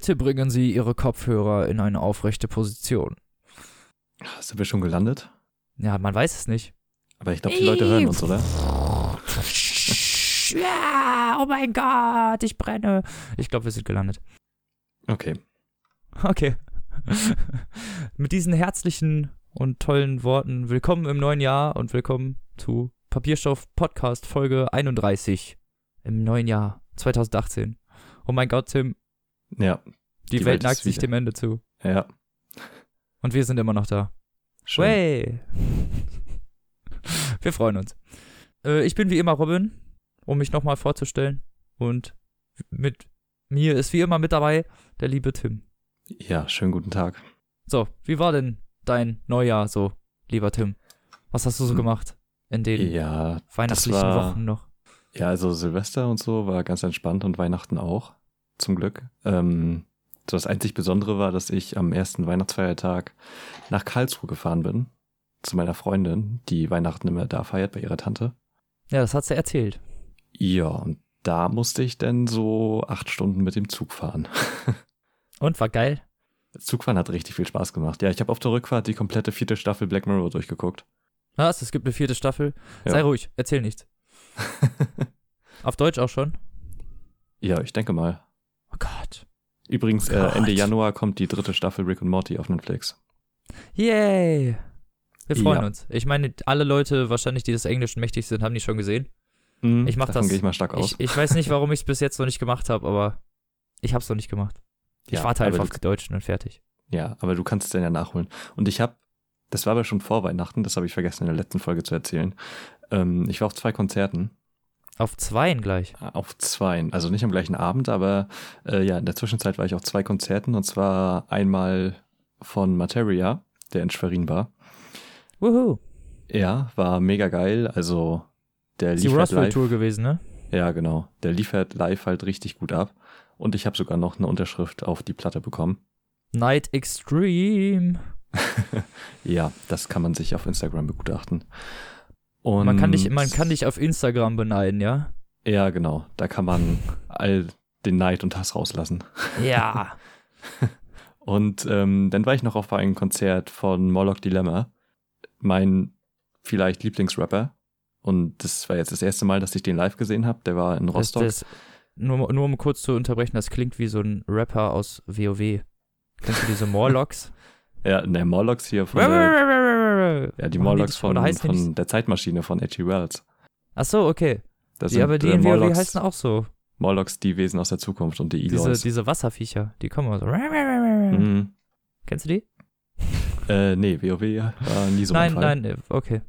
Bitte bringen Sie Ihre Kopfhörer in eine aufrechte Position. Sind wir schon gelandet? Ja, man weiß es nicht. Aber ich glaube, die Leute hören uns, oder? Ja, oh mein Gott, ich brenne. Ich glaube, wir sind gelandet. Okay. Okay. Mit diesen herzlichen und tollen Worten willkommen im neuen Jahr und willkommen zu Papierstoff Podcast Folge 31 im neuen Jahr 2018. Oh mein Gott, Tim, Ja, die, Die Welt Welt neigt sich dem Ende zu. ja. Und wir sind immer noch da. Schön. Way. Wir freuen uns. Äh, ich bin wie immer Robin, um mich nochmal vorzustellen. Und mit mir ist wie immer mit dabei der liebe Tim. Ja, schönen guten Tag. So, wie war denn dein Neujahr so, lieber Tim? Was hast du so Hm. gemacht in den Ja, weihnachtlichen war- Wochen noch? ja, also Silvester und so war ganz entspannt und Weihnachten auch, zum Glück. Ähm, so das einzig Besondere war, dass ich am ersten Weihnachtsfeiertag nach Karlsruhe gefahren bin. Zu meiner Freundin, die Weihnachten immer da feiert bei ihrer Tante. Ja, das hat sie erzählt. Ja, und da musste ich dann so acht Stunden mit dem Zug fahren. Und war geil. Zugfahren hat richtig viel Spaß gemacht. Ja, ich habe auf der Rückfahrt die komplette vierte Staffel Black Mirror durchgeguckt. Was? Es gibt eine vierte Staffel. Ja. Sei ruhig, erzähl nichts. Auf Deutsch auch schon? ja, ich denke mal. Gott. Übrigens, äh, Ende. Januar kommt die dritte Staffel Rick und Morty auf Netflix. Yay! Wir freuen Ja. uns. Ich meine, alle Leute wahrscheinlich, die des Englischen mächtig sind, haben die schon gesehen. Hm, Ich mach davon das. gehe ich mal stark aus. Ich, ich weiß nicht, warum ich es bis jetzt noch nicht gemacht habe, aber ich habe es noch nicht gemacht. Ich Ja, warte einfach auf die Deutschen und fertig. Ja, aber du kannst es dann ja nachholen. Und ich habe, das war aber schon vor Weihnachten, das habe ich vergessen in der letzten Folge zu erzählen. Ähm, ich war auf zwei Konzerten, Auf zweien gleich. äh, auf zweien, also nicht am gleichen Abend, aber äh, ja, in der Zwischenzeit war ich auf zwei Konzerten und zwar einmal von Materia, der in Schwerin war. Wuhu. Ja, war mega geil, also der Die liefert Roswell live. Tour gewesen, ne? Ja, genau. Der liefert live halt richtig gut ab. Und ich habe sogar noch eine Unterschrift auf die Platte bekommen. Night Extreme. Ja, das kann man sich auf Instagram begutachten. Und Man kann, dich, man kann dich auf Instagram beneiden, ja? Ja, genau. Da kann man all den Neid und Hass rauslassen. Ja. Und ähm, dann war ich noch auf einem Konzert von Morlock Dilemma, mein vielleicht Lieblingsrapper. Und das war jetzt das erste Mal, dass ich den live gesehen habe. Der war in Das, Rostock. das, nur, nur um kurz zu unterbrechen, das klingt wie so ein Rapper aus WoW. Kennst du diese Morlocks? ja, der Morlocks hier von der, ja, die Morlocks das- von, die von nicht- der Zeitmaschine von H.G. Wells. Ach so, okay. Das Die, aber die äh, in WoW heißen auch so. Morlocks, die Wesen aus der Zukunft und die Diese, Eloys. diese Wasserviecher, die kommen so. Mhm. Kennst du die? Äh, nee, WoW war nie so nein, nein, äh, okay.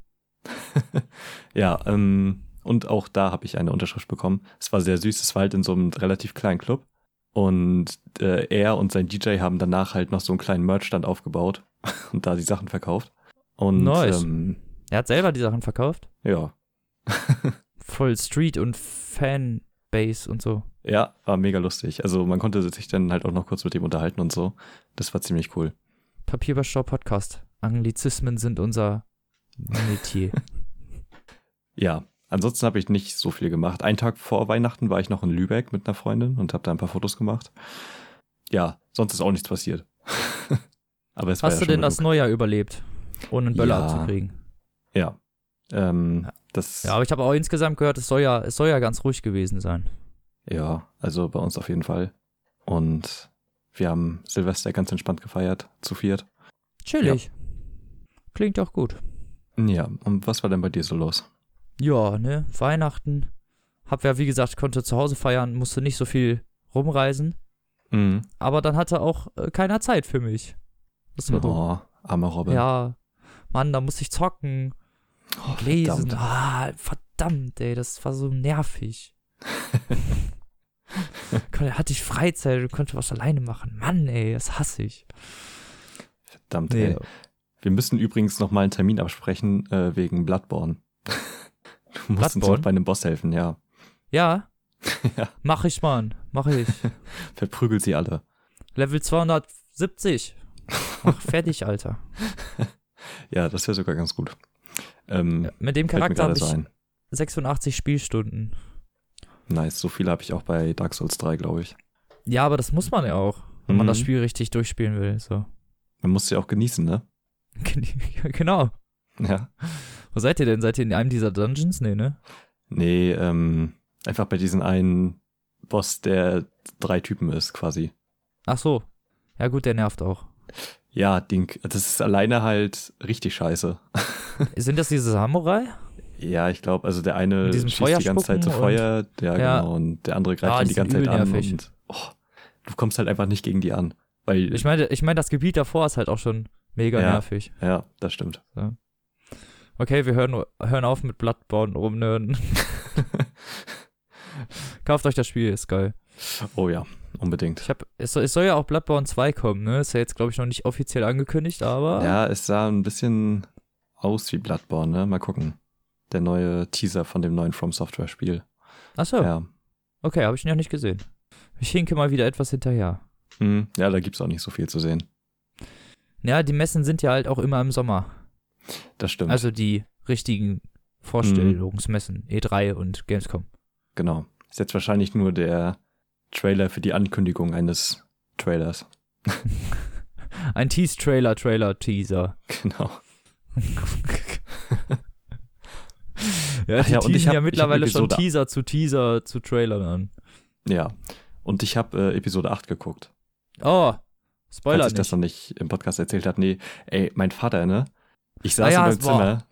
Ja, ähm, und auch da habe ich eine Unterschrift bekommen. Es war sehr süß, es war halt in so einem relativ kleinen Club. Und äh, er und sein DJ haben danach halt noch so einen kleinen Merchstand aufgebaut und da die Sachen verkauft. Und Nice. ähm, Er hat selber die Sachen verkauft. ja. Voll Street und Fanbase und so. ja, war mega lustig. Also man konnte sich dann halt auch noch kurz mit ihm unterhalten und so. Das war ziemlich cool. Papierbeschau Podcast. Anglizismen sind unser Metier. Ja, ansonsten habe ich nicht so viel gemacht. Einen Tag vor Weihnachten war ich noch in Lübeck mit einer Freundin und habe da ein paar Fotos gemacht. Ja, sonst ist auch nichts passiert. Aber es war Hast ja du denn das genug. Neujahr überlebt? Ohne einen Böller Ja. abzukriegen. Ja. Ähm, Ja. Das, Ja, aber ich habe auch insgesamt gehört, es soll ja, es soll ja ganz ruhig gewesen sein. ja, also bei uns auf jeden Fall. Und wir haben Silvester ganz entspannt gefeiert, zu viert. Chillig. Klingt auch gut. Ja, und was war denn bei dir so los? Ja, ne? Weihnachten. Hab ja, wie gesagt, konnte zu Hause feiern, musste nicht so viel rumreisen. Mhm. Aber dann hatte auch äh, keiner Zeit für mich. Das war. Oh, armer Robin. Ja. Mann, da musste ich zocken, oh, lesen. verdammt. Ah, verdammt, ey, das war so nervig. Hatte ich Freizeit und konnte was alleine machen. Mann, ey, das hasse ich. Verdammt, Nee. ey. Wir müssen übrigens noch mal einen Termin absprechen äh, wegen Bloodborne. Du musst uns Bloodborne? noch bei einem Boss helfen, ja. Ja, ja. mach ich, Mann. Mach ich. Verprügelt sie alle. Level 270. Mach fertig, Alter. Ja, das wäre sogar ganz gut. Ähm, Mit dem Charakter habe ich so ein. 86 Spielstunden. Nice, so viele habe ich auch bei Dark Souls 3, glaube ich. Ja, aber das muss man ja auch. wenn man Mhm. das Spiel richtig durchspielen will. So. Man muss sie auch genießen, ne? genau. Ja. Wo seid ihr denn? Seid ihr in einem dieser Dungeons? Nee, ne? Nee, ähm, einfach bei diesem einen Boss, der drei Typen ist, quasi. Ach so. Ja, gut, der nervt auch. Ja, Ding, das ist alleine halt richtig scheiße. Sind das diese Samurai? Ja, ich glaube, also der eine schießt die ganze Zeit zu Feuer, ja, Ja. genau, und der andere greift Ah, ihn die ganze Zeit an und oh, du kommst halt einfach nicht gegen die an. Weil, Ich meine, ich meine, das Gebiet davor ist halt auch schon mega Ja. nervig. ja, das stimmt. Okay, wir hören, hören auf mit Bloodborne rumnörden. Kauft euch das Spiel, ist geil. Oh ja, unbedingt. Ich hab, es, soll, es soll ja auch Bloodborne 2 kommen, ne? Ist ja jetzt, glaube ich, noch nicht offiziell angekündigt, aber. Ja, es sah ein bisschen aus wie Bloodborne, ne? Mal gucken. Der neue Teaser von dem neuen From Software Spiel. Achso, Ja. okay, habe ich noch nicht gesehen. Ich hinke mal wieder etwas hinterher. Hm, ja, da gibt's auch nicht so viel zu sehen. Ja, die Messen sind ja halt auch immer im Sommer. Das stimmt. Also die richtigen Vorstellungsmessen, E3 und Gamescom. genau. Ist jetzt wahrscheinlich nur der Trailer für die Ankündigung eines Trailers. Ein Tease-Trailer, Trailer-Teaser. Genau. Ja, die ja, und ich hab- ja mittlerweile schon Teaser zu Teaser zu Trailern an. Ja. Und ich habe äh, Episode 8 geguckt. Oh, Spoiler Falls ich das nicht. noch nicht im Podcast erzählt habe. Nee, ey, mein Vater, ne? Ich saß Ah ja, in meinem war- Zimmer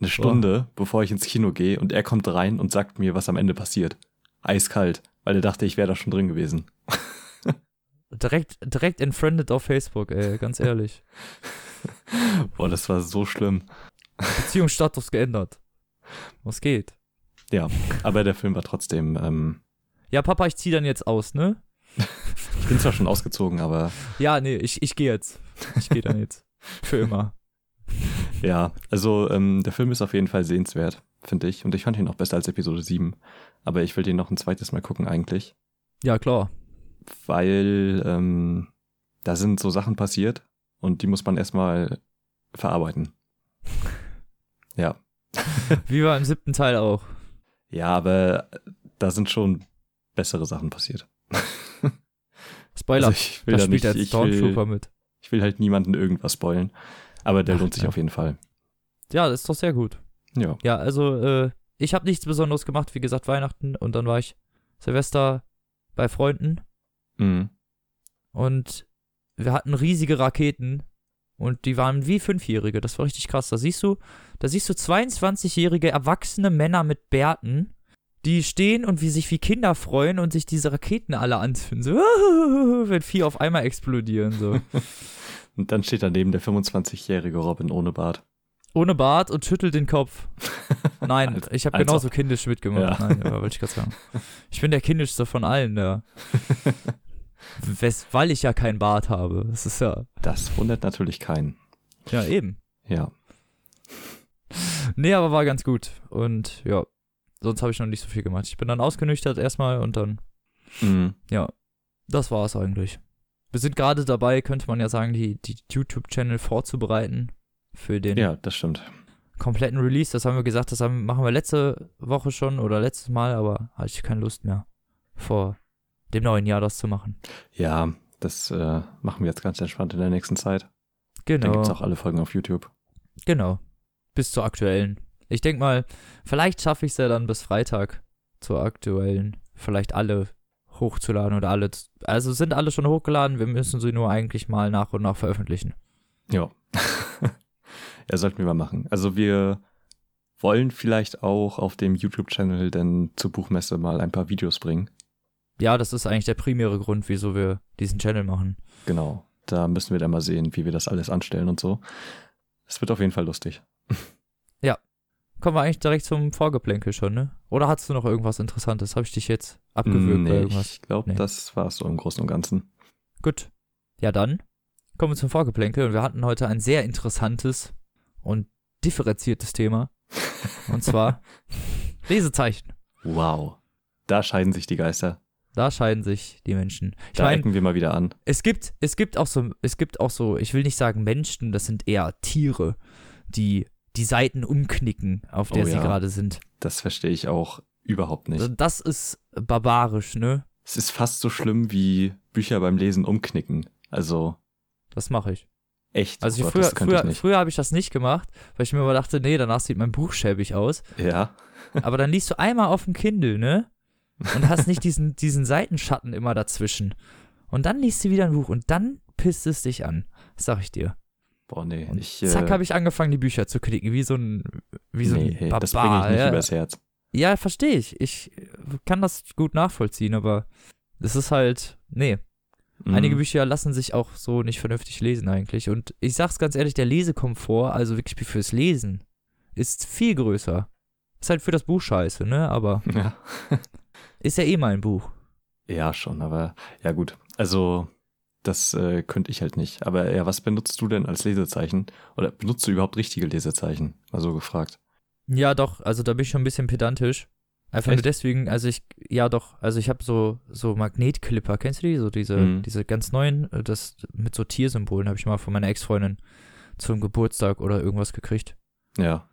eine Stunde, bevor ich ins Kino gehe und er kommt rein und sagt mir, was am Ende passiert. Eiskalt, weil er dachte, ich wäre da schon drin gewesen. Direkt, direkt entfriended auf Facebook, ey, ganz ehrlich. Boah, das war so schlimm. Beziehungsstatus geändert. Was geht? Aber der Film war trotzdem, ähm, Ja, Papa, ich zieh dann jetzt aus, ne? ich bin zwar schon ausgezogen, aber Ja, nee, ich, ich gehe jetzt. Ich gehe dann jetzt. Für immer. ja, also ähm, der Film ist auf jeden Fall sehenswert, finde ich. Und ich fand ihn auch besser als Episode 7. Aber ich will den noch ein zweites Mal gucken eigentlich. Ja, klar. weil ähm, da sind so Sachen passiert und die muss man erstmal verarbeiten. Ja. Wie war im siebten Teil auch. Ja, aber da sind schon bessere Sachen passiert. Spoiler, Also ich will da da spielt nicht, der ich will, mit. ich will halt niemanden irgendwas spoilen. Aber der Ach, lohnt sich ja. auf jeden Fall. Ja, das ist doch sehr gut. Ja. Ja, also, äh, ich habe nichts Besonderes gemacht, wie gesagt, Weihnachten und dann war ich Silvester bei Freunden Mhm. und wir hatten riesige Raketen und die waren wie Fünfjährige. Das war richtig krass. Da siehst du, da siehst du 22-jährige erwachsene Männer mit Bärten, die stehen und wie sich wie Kinder freuen und sich diese Raketen alle anzünden. So, wenn vier auf einmal explodieren. So. Und dann steht daneben der 25-jährige Robin ohne Bart. Ohne Bart und schüttelt den Kopf. Nein, ich habe genauso kindisch mitgemacht. Ja. Nein, wollte ich gerade sagen. Ich bin der kindischste von allen, ja. Wes weil ich ja keinen Bart habe. Das ist ja. Das wundert natürlich keinen. Ja, eben. Ja. Nee, aber war ganz gut. Und ja, sonst habe ich noch nicht so viel gemacht. Ich bin dann ausgenüchtert erstmal und dann, Mhm. ja, das war es eigentlich. Wir sind gerade dabei, könnte man ja sagen, die, die YouTube-Channel vorzubereiten für den Ja, das stimmt. kompletten Release. Das haben wir gesagt, das haben, machen wir letzte Woche schon oder letztes Mal, aber hatte ich keine Lust mehr, vor dem neuen Jahr das zu machen. Ja, das äh, machen wir jetzt ganz entspannt in der nächsten Zeit. Dann Genau. gibt's auch alle Folgen auf YouTube. Genau. Bis zur aktuellen. Ich denke mal, vielleicht schaffe ich es ja dann bis Freitag zur aktuellen. Vielleicht alle hochzuladen oder alle. Also sind alle schon hochgeladen, wir müssen sie nur eigentlich mal nach und nach veröffentlichen. Ja. Ja, sollten wir mal machen. Also wir wollen vielleicht auch auf dem YouTube-Channel denn zur Buchmesse mal ein paar Videos bringen. Ja, das ist eigentlich der primäre Grund, wieso wir diesen Channel machen. Genau. Da müssen wir dann mal sehen, wie wir das alles anstellen und so. Es wird auf jeden Fall lustig. Kommen wir eigentlich direkt zum Vorgeplänkel schon, ne? Oder hast du noch irgendwas Interessantes? Habe ich dich jetzt abgewürgt nee, irgendwas? ich glaube, Nee. das war es so im Großen und Ganzen. Gut. Ja, dann kommen wir zum Vorgeplänkel. Und wir hatten heute ein sehr interessantes und differenziertes Thema. Und zwar Lesezeichen. Wow. Da scheiden sich die Geister. Da scheiden sich die Menschen. Ich Da ecken wir mal wieder an. es gibt, es gibt auch so, es gibt auch so, ich will nicht sagen Menschen, das sind eher Tiere, die die Seiten umknicken, auf der Oh sie ja. gerade sind. Das verstehe ich auch überhaupt nicht. Also Das ist barbarisch, ne? es ist fast so schlimm wie Bücher beim Lesen umknicken. Also Das mache ich. Echt. Also oh Gott, früher, früher, früher habe ich das nicht gemacht, weil ich mir immer dachte, nee, danach sieht mein Buch schäbig aus. Ja, Aber dann liest du einmal auf dem Kindle, ne? Und hast nicht diesen, diesen Seitenschatten immer dazwischen. Und dann liest du wieder ein Buch und dann pisst es dich an. Das sag ich dir. boah, nee. Und ich, zack, äh, habe ich angefangen, die Bücher zu knicken, wie so ein, wie so nee, ein hey, Barbar. das bringe ich nicht ja. übers Herz. Ja, verstehe ich. Ich kann das gut nachvollziehen, aber es ist halt, nee. Mhm. Einige Bücher lassen sich auch so nicht vernünftig lesen eigentlich. Und ich sag's ganz ehrlich, der Lesekomfort, also wirklich fürs Lesen, ist viel größer. Ist halt für das Buch scheiße, ne? Aber Ja. ist ja eh mal ein Buch. ja, schon, aber ja gut. Also das äh, könnte ich halt nicht. Aber ja, was benutzt du denn als Lesezeichen? Oder benutzt du überhaupt richtige Lesezeichen? Mal so gefragt. Ja, doch, also da bin ich schon ein bisschen pedantisch. Einfach nur Echt? deswegen, also ich, ja doch, also ich habe so, so Magnetklipper, kennst du die? So diese, Mhm. diese ganz neuen, äh, das mit so Tiersymbolen habe ich mal von meiner Ex-Freundin zum Geburtstag oder irgendwas gekriegt. Ja.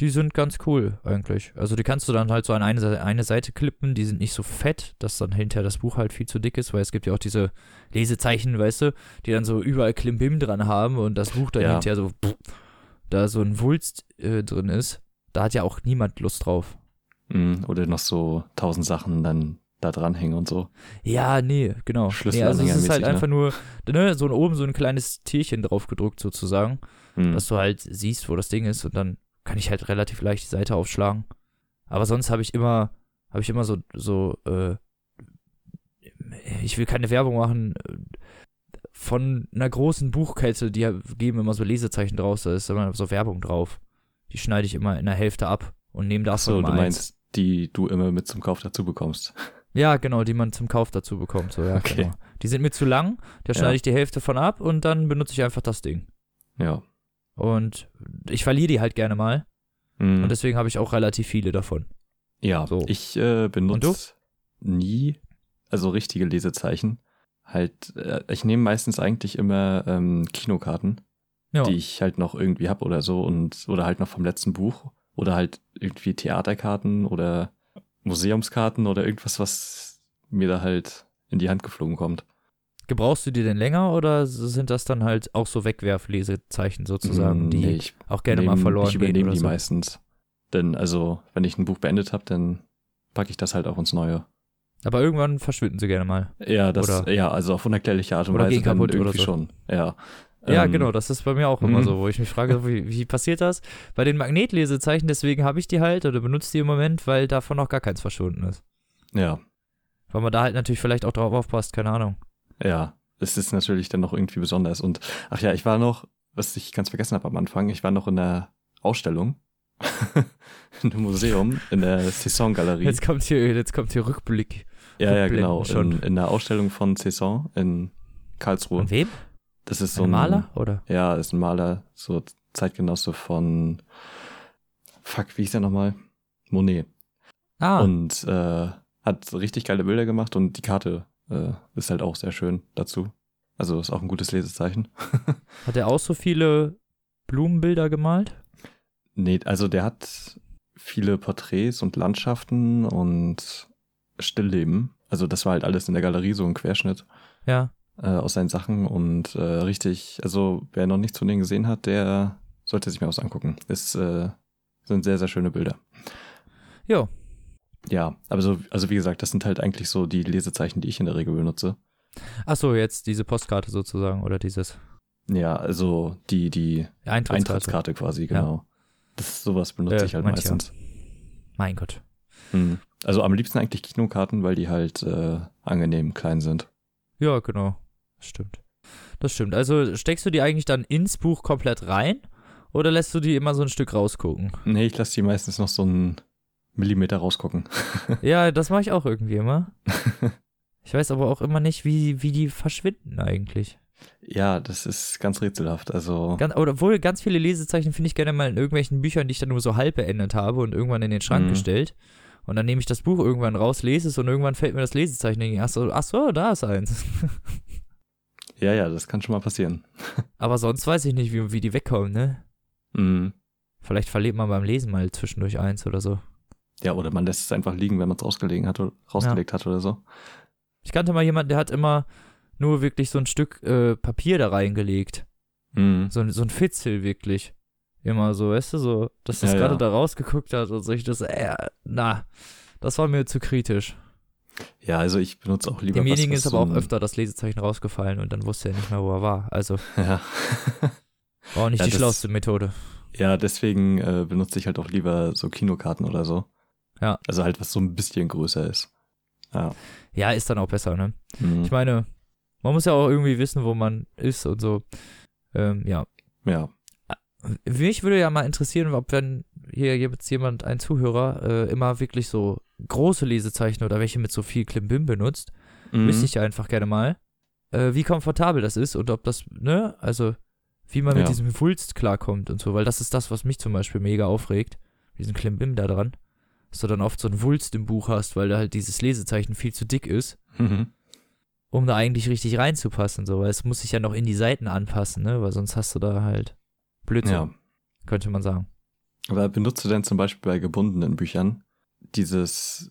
Die sind ganz cool eigentlich. Also die kannst du dann halt so an eine, Seite- eine Seite klippen, die sind nicht so fett, dass dann hinterher das Buch halt viel zu dick ist, weil es gibt ja auch diese Lesezeichen, weißt du, die dann so überall Klimbim dran haben und das Buch dann Ja. hinterher so da so ein Wulst äh, drin ist. Da hat ja auch niemand Lust drauf. Mhm. Oder noch so tausend Sachen dann da dranhängen und so. Ja, nee, genau. Nee, also es ist halt ne? einfach nur, ne, so oben so ein kleines Tierchen drauf gedruckt sozusagen, Mhm. dass du halt siehst, wo das Ding ist und dann kann ich halt relativ leicht die Seite aufschlagen. Aber sonst habe ich immer, habe ich immer so, so, äh, ich will keine Werbung machen, äh, von einer großen Buchkette, die geben immer so Lesezeichen draus, da ist immer so Werbung drauf. Die schneide ich immer in der Hälfte ab und nehme davon Achso, mal du eins. meinst, die du immer mit zum Kauf dazu bekommst. Ja, genau, die man zum Kauf dazu bekommt. So, ja, Okay. genau. Die sind mir zu lang, da schneide Ja. ich die Hälfte von ab und dann benutze ich einfach das Ding. Ja. Und ich verliere die halt gerne mal Mhm. und deswegen habe ich auch relativ viele davon. Ja, So. ich äh, benutze nie, also richtige Lesezeichen. Halt, äh, ich nehme meistens eigentlich immer ähm, Kinokarten, Ja, die ich halt noch irgendwie hab oder so und oder halt noch vom letzten Buch oder halt irgendwie Theaterkarten oder Museumskarten oder irgendwas, was mir da halt in die Hand geflogen kommt. gebrauchst du die denn länger oder sind das dann halt auch so Wegwerflesezeichen sozusagen, Mm, die nee, ich auch gerne mal nehm- verloren Ich gehen übernehme oder die so? meistens. Denn also, wenn ich ein Buch beendet habe, dann packe ich das halt auch ins Neue. Aber irgendwann verschwinden sie gerne mal. Ja, das, Oder- ja, also auf unerklärliche Art und Weise dann irgendwie so. schon. Ja. Ja, Ähm, genau, das ist bei mir auch immer mhm. so, wo ich mich frage, wie, wie passiert das? Bei den Magnetlesezeichen, deswegen habe ich die halt oder benutze die im Moment, weil davon noch gar keins verschwunden ist. Ja, Weil man da halt natürlich vielleicht auch drauf aufpasst, keine Ahnung. ja. Es ist natürlich dann noch irgendwie besonders. Und ach ja, ich war noch, was ich ganz vergessen habe am Anfang, ich war noch in der Ausstellung. in einem Museum, in der Saison-Galerie. Jetzt kommt hier, jetzt kommt hier Rückblick. Ja, ja, Rückblenden genau. schon. In, in der Ausstellung von Saison in Karlsruhe. Von wem? Das ist so Ein ein Maler oder? Ja, ist ein Maler, so Zeitgenosse von Fuck, wie hieß der nochmal? Monet. Ah, Und äh, hat richtig geile Bilder gemacht und die Karte äh, ist halt auch sehr schön dazu. Also ist auch ein gutes Lesezeichen. hat er auch so viele Blumenbilder gemalt? Nee, also der hat viele Porträts und Landschaften und Stillleben. Also das war halt alles in der Galerie, so ein Querschnitt Ja. Äh, aus seinen Sachen und äh, richtig, also wer noch nichts von denen gesehen hat, der sollte sich mal was angucken. Es äh, sind sehr, sehr schöne Bilder. Jo. Ja, aber so, also wie gesagt, das sind halt eigentlich so die Lesezeichen, die ich in der Regel benutze. Ach so, jetzt diese Postkarte sozusagen oder dieses Ja, also die, die Eintrittskarte. Eintrittskarte quasi, genau. Das sowas benutze Äh, ich halt ja. meistens. Mein Gott. Hm. Also am liebsten eigentlich Kinokarten, weil die halt äh, angenehm klein sind. Ja, genau. Das stimmt. Das stimmt. Also steckst du die eigentlich dann ins Buch komplett rein oder lässt du die immer so ein Stück rausgucken? Nee, ich lasse die meistens noch so einen Millimeter rausgucken. ja, das mache ich auch irgendwie immer. Ich weiß aber auch immer nicht, wie, wie die verschwinden eigentlich. Ja, das ist ganz rätselhaft. Also, Ganz, oder obwohl ganz viele Lesezeichen finde ich gerne mal in irgendwelchen Büchern, die ich dann nur so halb beendet habe und irgendwann in den Schrank Mhm. gestellt. Und dann nehme ich das Buch irgendwann raus, lese es und irgendwann fällt mir das Lesezeichen. So, ach so, da ist eins. ja, ja, das kann schon mal passieren. aber sonst weiß ich nicht, wie, wie die wegkommen, ne? Mhm. Vielleicht verliert man beim Lesen mal zwischendurch eins oder so. Ja, oder man lässt es einfach liegen, wenn man es rausgelegen hat, oder- rausgelegt hat oder so. Ich kannte mal jemanden, der hat immer nur wirklich so ein Stück äh, Papier da reingelegt. Mhm. So, ein- so ein Fitzel wirklich. Immer so, weißt du, so, dass das Ja, gerade ja. da rausgeguckt hat und so. Ich das, äh, na, das war mir zu kritisch. Ja, also ich benutze auch lieber Demjenigen was, ist was aber so auch öfter das Lesezeichen rausgefallen und dann wusste er nicht mehr, wo er war. Also Ja. war auch nicht Ja, die das- schlauste Methode. ja, deswegen äh, benutze ich halt auch lieber so Kinokarten oder so. Ja. Also halt, was so ein bisschen größer ist. Ja. Ja, ist dann auch besser, ne? Mhm. Ich meine, man muss ja auch irgendwie wissen, wo man ist und so. Ähm, ja. ja. Mich würde ja mal interessieren, ob wenn hier jetzt jemand, ein Zuhörer, äh, immer wirklich so große Lesezeichen oder welche mit so viel Klimbim benutzt, Mhm. wüsste ich ja einfach gerne mal, äh, wie komfortabel das ist und ob das, ne, also wie man mit Ja. diesem Wulst klarkommt und so, weil das ist das, was mich zum Beispiel mega aufregt, diesen Klimbim da dran, dass du dann oft so einen Wulst im Buch hast, weil da halt dieses Lesezeichen viel zu dick ist, Mhm. um da eigentlich richtig reinzupassen, so, weil es muss sich ja noch in die Seiten anpassen, ne, weil sonst hast du da halt Blödsinn, Ja. könnte man sagen. Aber benutzt du denn zum Beispiel bei gebundenen Büchern dieses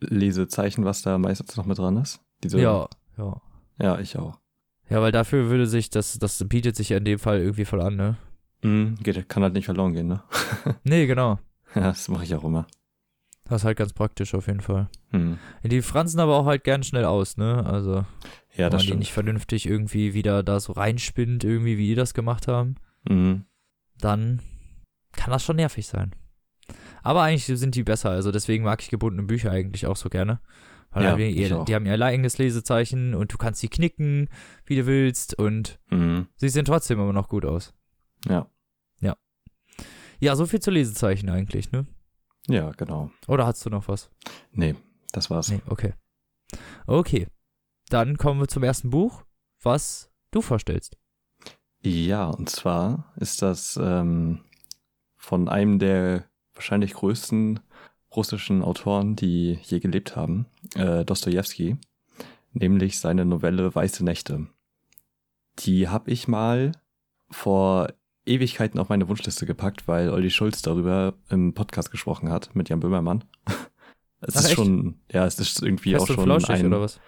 Lesezeichen, was da meistens noch mit dran ist? Diese, Ja, ja. Ja, ich auch. Ja, weil dafür würde sich, das, das bietet sich ja in dem Fall irgendwie voll an, ne? Mhm. Geht, kann halt nicht verloren gehen, ne? Nee, genau. ja, das mache ich auch immer. Das ist halt ganz praktisch auf jeden Fall. Mhm. Die fransen aber auch halt gern schnell aus, ne? Also, Ja, wenn man das die stimmt. nicht vernünftig irgendwie wieder da so reinspinnt, irgendwie, wie die das gemacht haben, Mhm. dann kann das schon nervig sein. Aber eigentlich sind die besser, also deswegen mag ich gebundene Bücher eigentlich auch so gerne. Weil Ja, ihr, die haben ihr eigenes Lesezeichen und du kannst sie knicken, wie du willst und Mhm. sie sehen trotzdem immer noch gut aus. Ja. Ja, so viel zu Lesezeichen eigentlich, ne? Ja, genau. Oder hast du noch was? Nee, das war's. Nee, okay. Okay. Dann kommen wir zum ersten Buch, was du vorstellst. Ja, und zwar ist das ähm, von einem der wahrscheinlich größten russischen Autoren, die je gelebt haben, äh, Dostoevsky, nämlich seine Novelle Weiße Nächte. Die habe ich mal vor Ewigkeiten auf meine Wunschliste gepackt, weil Olli Schulz darüber im Podcast gesprochen hat mit Jan Böhmermann. Es Ach, ist echt? schon, ja, es ist irgendwie Fest auch und schon flauschig ein, oder was?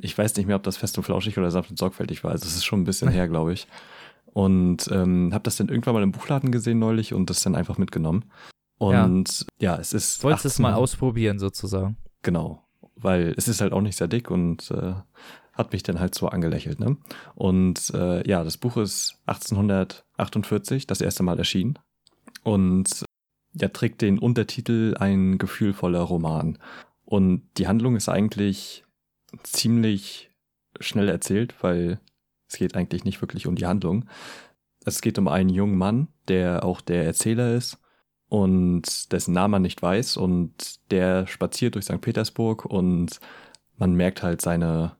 ich weiß nicht mehr, ob das fest und flauschig oder sanft und sorgfältig war. Also es ist schon ein bisschen her, glaube ich. Und ähm, habe das dann irgendwann mal im Buchladen gesehen neulich und das dann einfach mitgenommen. Und ja, es ist. Wolltest es mal 18 ausprobieren sozusagen. Genau, weil es ist halt auch nicht sehr dick und äh, hat mich dann halt so angelächelt. Ne? Und äh, ja, das Buch ist 1848 das erste Mal erschienen und ja, trägt den Untertitel Ein gefühlvoller Roman. Und die Handlung ist eigentlich ziemlich schnell erzählt, weil es geht eigentlich nicht wirklich um die Handlung. Es geht um einen jungen Mann, der auch der Erzähler ist und dessen Namen man nicht weiß und der spaziert durch St. Petersburg und man merkt halt seine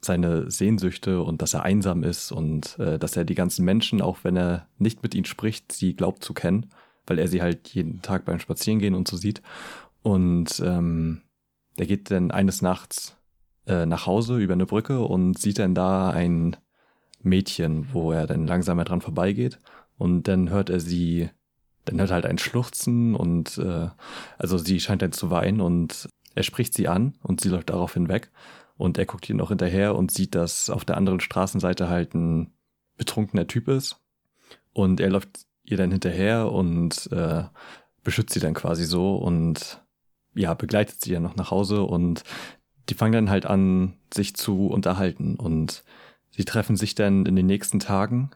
seine Sehnsüchte und dass er einsam ist und äh, dass er die ganzen Menschen, auch wenn er nicht mit ihnen spricht, sie glaubt zu kennen, weil er sie halt jeden Tag beim Spazierengehen und so sieht. Und ähm, er geht dann eines Nachts äh, nach Hause über eine Brücke und sieht dann da ein Mädchen, wo er dann langsamer dran vorbeigeht. Und dann hört er sie, dann hört er halt ein Schluchzen und äh, also sie scheint dann zu weinen und er spricht sie an und sie läuft darauf hinweg und er guckt ihr noch hinterher und sieht, dass auf der anderen Straßenseite halt ein betrunkener Typ ist. Und er läuft ihr dann hinterher und äh, beschützt sie dann quasi so und ja, begleitet sie ja noch nach Hause. Und die fangen dann halt an, sich zu unterhalten. Und sie treffen sich dann in den nächsten Tagen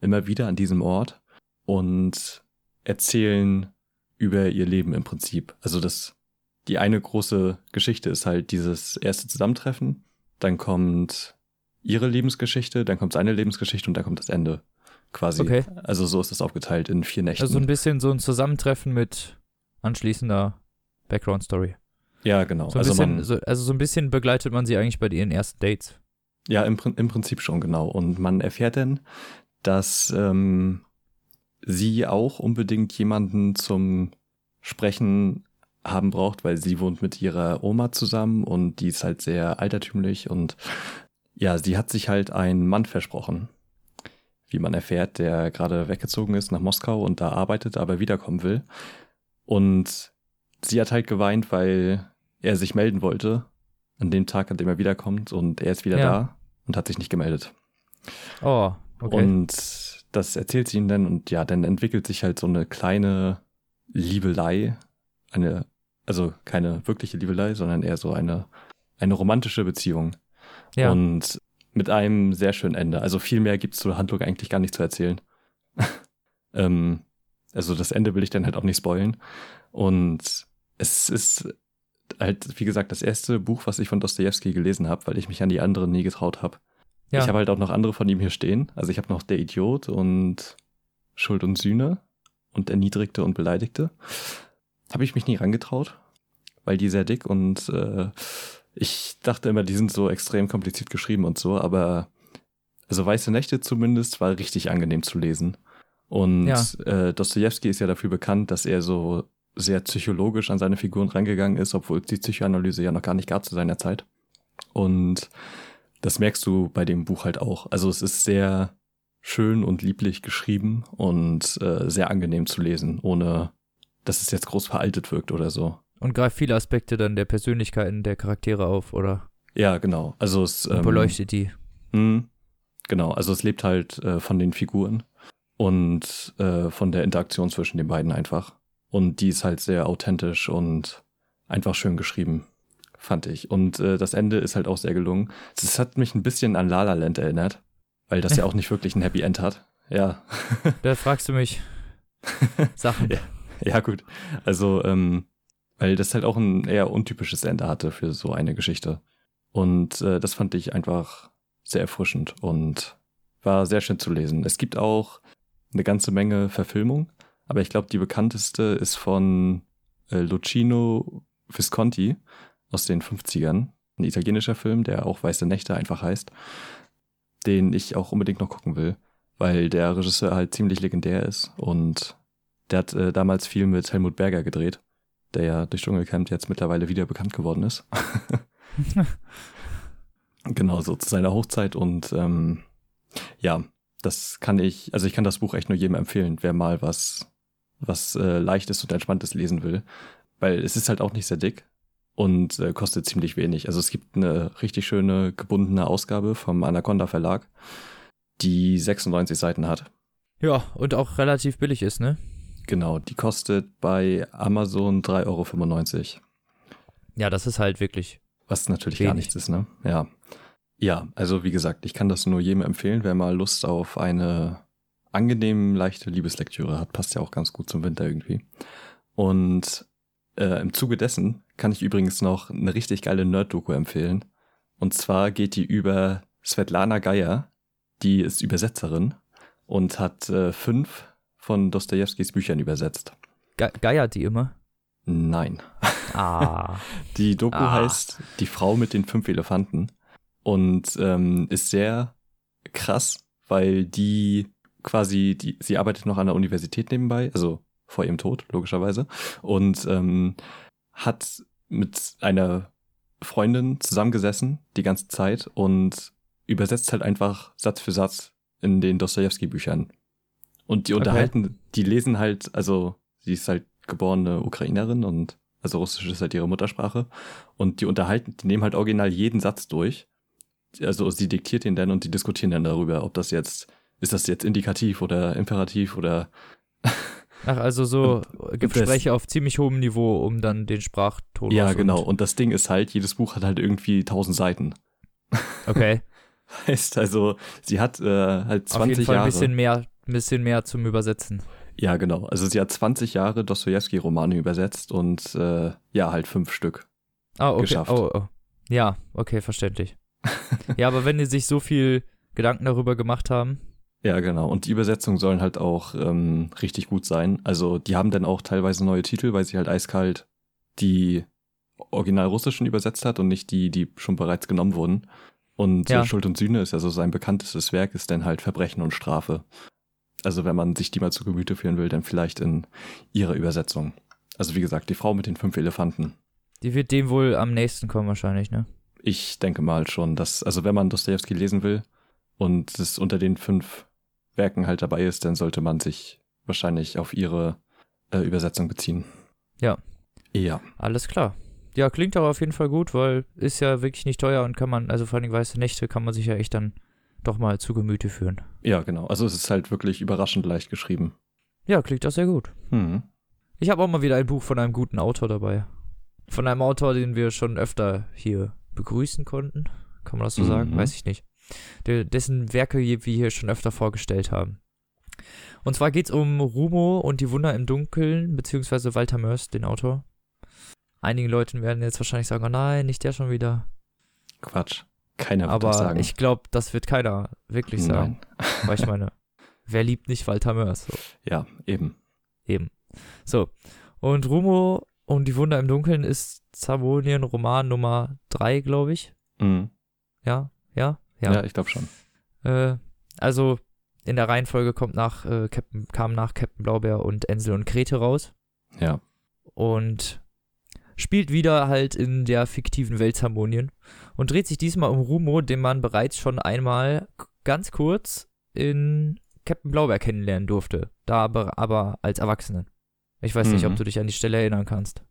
immer wieder an diesem Ort und erzählen über ihr Leben im Prinzip. Also das, die eine große Geschichte ist halt dieses erste Zusammentreffen, dann kommt ihre Lebensgeschichte, dann kommt seine Lebensgeschichte und dann kommt das Ende. Quasi. Okay. Also so ist das aufgeteilt in vier Nächten. Also so ein bisschen so ein Zusammentreffen mit anschließender Background-Story. ja, genau. So also bisschen, man, so, also so ein bisschen begleitet man sie eigentlich bei ihren ersten Dates. Ja, im, im Prinzip schon, genau. Und man erfährt dann, dass ähm, sie auch unbedingt jemanden zum Sprechen haben braucht, weil sie wohnt mit ihrer Oma zusammen und die ist halt sehr altertümlich und ja, sie hat sich halt einen Mann versprochen, wie man erfährt, der gerade weggezogen ist nach Moskau und da arbeitet, aber wiederkommen will. Und sie hat halt geweint, weil er sich melden wollte, an dem Tag, an dem er wiederkommt und er ist wieder Ja. da und hat sich nicht gemeldet. Oh, okay. Und das erzählt sie ihm dann und ja, dann entwickelt sich halt so eine kleine Liebelei, eine, also keine wirkliche Liebelei, sondern eher so eine, eine romantische Beziehung. ja. Und mit einem sehr schönen Ende. Also viel mehr gibt's zur Handlung eigentlich gar nicht zu erzählen. ähm, also das Ende will ich dann halt auch nicht spoilen. Und es ist halt, wie gesagt, das erste Buch, was ich von Dostoevsky gelesen habe, weil ich mich an die anderen nie getraut habe. ja. Ich habe halt auch noch andere von ihm hier stehen. Also ich habe noch Der Idiot und Schuld und Sühne und Erniedrigte und Beleidigte. Habe ich mich nie rangetraut, weil die sehr dick und äh, ich dachte immer, die sind so extrem kompliziert geschrieben und so, aber also Weiße Nächte zumindest war richtig angenehm zu lesen. Und Ja. äh, Dostoevsky ist ja dafür bekannt, dass er so sehr psychologisch an seine Figuren rangegangen ist, obwohl es die Psychoanalyse ja noch gar nicht gab zu seiner Zeit. Und das merkst du bei dem Buch halt auch. Also es ist sehr schön und lieblich geschrieben und äh, sehr angenehm zu lesen, ohne dass es jetzt groß veraltet wirkt oder so. Und greift viele Aspekte dann der Persönlichkeiten der Charaktere auf oder Ja, genau. Also es und ähm, beleuchtet die. mh, genau. Also es lebt halt äh, von den Figuren und äh, von der Interaktion zwischen den beiden einfach. Und die ist halt sehr authentisch und einfach schön geschrieben, fand ich. Und äh, das Ende ist halt auch sehr gelungen. Es hat mich ein bisschen an La La Land erinnert, weil das ja auch nicht wirklich ein Happy End hat. Ja, Da fragst du mich Sachen. Ja. Ja, gut. Also, ähm, weil das halt auch ein eher untypisches Ende hatte für so eine Geschichte. Und äh, das fand ich einfach sehr erfrischend und war sehr schön zu lesen. Es gibt auch eine ganze Menge Verfilmung, aber ich glaube, die bekannteste ist von äh, Lucino Visconti aus den 50ern. Ein italienischer Film, der auch Weiße Nächte einfach heißt, den ich auch unbedingt noch gucken will, weil der Regisseur halt ziemlich legendär ist und der hat äh, damals viel mit Helmut Berger gedreht, der ja durch Dschungelcamp jetzt mittlerweile wieder bekannt geworden ist. genau, so zu seiner Hochzeit und ähm, ja, das kann ich, also ich kann das Buch echt nur jedem empfehlen, wer mal was, was äh, leichtes und entspanntes lesen will, weil es ist halt auch nicht sehr dick und äh, kostet ziemlich wenig. Also es gibt eine richtig schöne gebundene Ausgabe vom Anaconda Verlag, die 96 Seiten hat. Ja, und auch relativ billig ist, ne? Genau, die kostet bei Amazon 3,95 Euro. Ja, das ist halt wirklich. Was natürlich gar Wenig. nichts ist, ne? Ja. Ja, also wie gesagt, ich kann das nur jedem empfehlen, wer mal Lust auf eine angenehm leichte Liebeslektüre hat. Passt ja auch ganz gut zum Winter irgendwie. Und äh, im Zuge dessen kann ich übrigens noch eine richtig geile Nerd-Doku empfehlen. Und zwar geht die über Svetlana Geier, die ist Übersetzerin und hat äh, fünf von Dostojewskis Büchern übersetzt. Ge geiert die immer. Nein. Ah. Die Doku Ah. heißt Die Frau mit den fünf Elefanten und ähm, ist sehr krass, weil die quasi, die, sie arbeitet noch an der Universität nebenbei, also vor ihrem Tod, logischerweise, und ähm, hat mit einer Freundin zusammengesessen die ganze Zeit und übersetzt halt einfach Satz für Satz in den Dostoevsky-Büchern. Und die Okay. unterhalten, die lesen halt, also sie ist halt geborene Ukrainerin und also Russisch ist halt ihre Muttersprache. Und die unterhalten, die nehmen halt original jeden Satz durch. Also sie diktiert ihn dann und die diskutieren dann darüber, ob das jetzt, ist das jetzt indikativ oder imperativ oder Ach, also so Und- Gespräche auf ziemlich hohem Niveau, um dann den Sprachton. Ja, genau. Und das Ding ist halt, jedes Buch hat halt irgendwie tausend Seiten. Okay. Heißt also, sie hat äh, halt 20 Auf jeden Fall Jahre. ein bisschen mehr, ein bisschen mehr zum Übersetzen. Ja, genau. Also sie hat 20 Jahre Dostoevsky-Romane übersetzt und äh, ja, halt fünf Stück. Ah, okay. Geschafft. Oh, oh. Ja, okay, verständlich. ja, aber wenn die sich so viel Gedanken darüber gemacht haben, Ja, genau. Und die Übersetzungen sollen halt auch ähm, richtig gut sein. Also die haben dann auch teilweise neue Titel, weil sie halt eiskalt die original russischen übersetzt hat und nicht die, die schon bereits genommen wurden. Und Ja. Schuld und Sühne ist also sein bekanntestes Werk, ist dann halt Verbrechen und Strafe. Also wenn man sich die mal zu Gemüte führen will, dann vielleicht in ihrer Übersetzung. Also wie gesagt, die Frau mit den fünf Elefanten. die wird dem wohl am nächsten kommen wahrscheinlich, ne? Ich denke mal schon, dass, also wenn man Dostoevsky lesen will und es unter den fünf Werken halt dabei ist, dann sollte man sich wahrscheinlich auf ihre äh, Übersetzung beziehen. Ja. Ja. Alles klar. ja, klingt aber auf jeden Fall gut, weil ist ja wirklich nicht teuer und kann man, also vor allem weiße Nächte kann man sich ja echt dann doch mal zu Gemüte führen. Ja, genau. Also es ist halt wirklich überraschend leicht geschrieben. Ja, klingt auch sehr gut. Hm. Ich habe auch mal wieder ein Buch von einem guten Autor dabei. Von einem Autor, den wir schon öfter hier begrüßen konnten. Kann man das so sagen? Mhm. Weiß ich nicht. Der, dessen Werke wir hier schon öfter vorgestellt haben. Und zwar geht es um Rumo und die Wunder im Dunkeln, beziehungsweise Walter Mörs, den Autor. Einigen Leuten werden jetzt wahrscheinlich sagen, oh nein, nicht der schon wieder. Quatsch. Keiner wird das Aber sagen. ich glaube, das wird keiner wirklich sagen. Nein. Weil ich meine, wer liebt nicht Walter Mörs? So. Ja, eben. Eben. So. Und Rumo und die Wunder im Dunkeln ist Savonien Roman Nummer 3, glaube ich. Mhm. Ja, ja, Ja, ja. ich glaube schon. Äh, also in der Reihenfolge kommt nach, äh, Captain, kam nach Captain Blaubeer und Ensel und Grete raus. Ja. Und spielt wieder halt in der fiktiven Welt Harmonien und dreht sich diesmal um Rumo, den man bereits schon einmal ganz kurz in Captain Blaubeer kennenlernen durfte. Da aber, aber als Erwachsenen. Ich weiß nicht, Mhm. ob du dich an die Stelle erinnern kannst.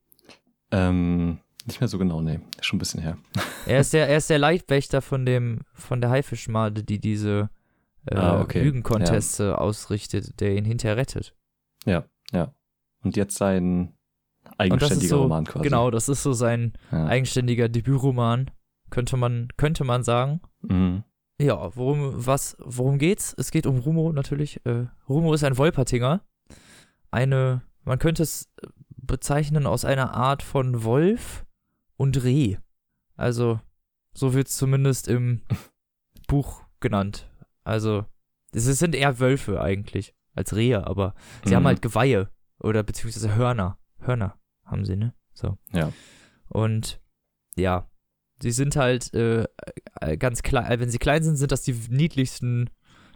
Ähm, nicht mehr so genau, nee. Ist schon ein bisschen her. Er ist der, er ist der Leitwächter von dem, von der Haifischmade, die diese äh, Ah, okay. Lügenconteste ausrichtet, der ihn hinterher rettet. Ja, ja. Und jetzt sein eigenständiger so, Roman quasi. genau, das ist so sein Ja. eigenständiger Debütroman, könnte man, könnte man sagen. Mhm. Ja, worum, was, worum geht's? Es geht um Rumo natürlich. Äh, Rumo ist ein Wolpertinger. Eine, man könnte es bezeichnen aus einer Art von Wolf und Reh. Also, so wird es zumindest im Buch genannt. Also, es sind eher Wölfe eigentlich als Rehe, aber sie haben Mhm. halt Geweihe oder beziehungsweise Hörner. Hörner haben sie, ne? So. Ja. Und ja, sie sind halt äh, äh, ganz klein, äh, wenn sie klein sind, sind das die niedlichsten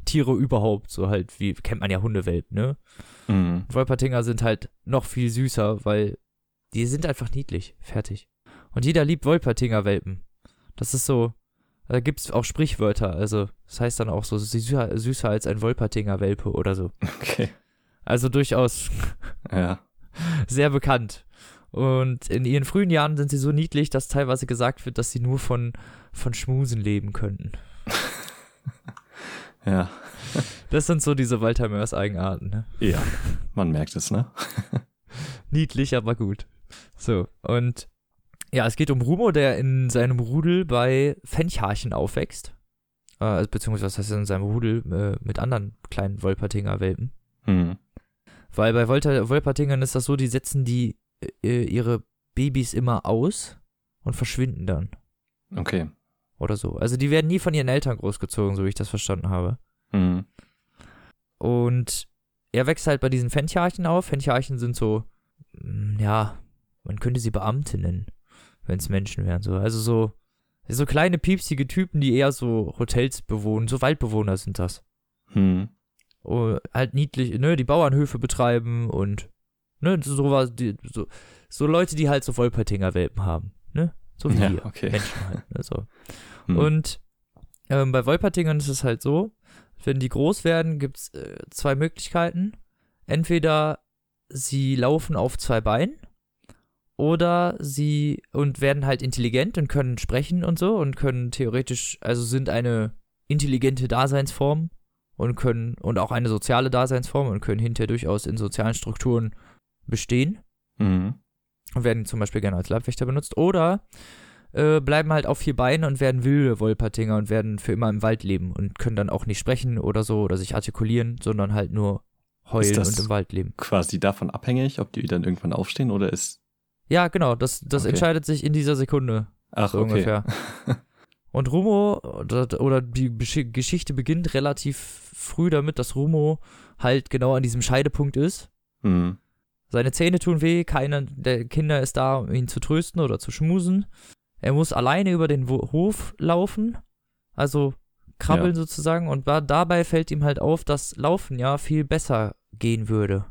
Tiere überhaupt. So halt, wie kennt man ja Hundewelpen, ne? Mhm. Wolpertinger sind halt noch viel süßer, weil die sind einfach niedlich. Fertig. Und jeder liebt Wolpertinger-Welpen. Das ist so, da gibt's auch Sprichwörter. Also, das heißt dann auch so süßer, süßer als ein Wolpertinger-Welpe oder so. Okay. Also durchaus Ja. sehr bekannt. Und in ihren frühen Jahren sind sie so niedlich, dass teilweise gesagt wird, dass sie nur von, von Schmusen leben könnten. Ja. Das sind so diese Walter Mörs Eigenarten. Ne? Ja. Man merkt es, ne? Niedlich, aber gut. So, und ja, es geht um Rumo, der in seinem Rudel bei Fenchharchen aufwächst. Äh, also beziehungsweise was heißt in seinem Rudel äh, mit anderen kleinen Wolpertinger-Welpen. Mhm. Weil bei Wolter, Wolpertingern ist das so, die setzen die äh, ihre Babys immer aus und verschwinden dann. Okay. Oder so. Also die werden nie von ihren Eltern großgezogen, so wie ich das verstanden habe. Mhm. Und er wächst halt bei diesen Fenchharchen auf. Fenchharchen sind so, mm, ja, man könnte sie Beamte nennen, wenn es Menschen wären. So. Also so, so kleine piepsige Typen, die eher so Hotels bewohnen. So Waldbewohner sind das. Mhm. Oh, halt niedlich, ne, die Bauernhöfe betreiben und, ne, so, was, die, so, so Leute, die halt so Wolpertinger-Welpen haben, ne? So wie Ja, wir. okay. Menschen halt, ne, so. Mhm. Und ähm, bei Wolpertingern ist es halt so, wenn die groß werden, gibt es äh, zwei Möglichkeiten. Entweder sie laufen auf zwei Beinen oder sie und werden halt intelligent und können sprechen und so und können theoretisch, also sind eine intelligente Daseinsform und können und auch eine soziale Daseinsform und können hinterher durchaus in sozialen Strukturen bestehen Mhm. und werden zum Beispiel gerne als Leibwächter benutzt. Oder äh, bleiben halt auf vier Beinen und werden wilde Wolpertinger und werden für immer im Wald leben und können dann auch nicht sprechen oder so oder sich artikulieren, sondern halt nur heulen und im Wald leben. Quasi davon abhängig, ob die dann irgendwann aufstehen oder ist. Ja, genau, das, das Okay. entscheidet sich in dieser Sekunde Ach, so okay. ungefähr. Und Rumo, oder, oder die Geschichte beginnt relativ früh damit, dass Rumo halt genau an diesem Scheidepunkt ist. Mhm. Seine Zähne tun weh, keiner der Kinder ist da, um ihn zu trösten oder zu schmusen. Er muss alleine über den Hof laufen, also krabbeln sozusagen, und da, dabei fällt ihm halt auf, dass Laufen ja viel besser gehen würde.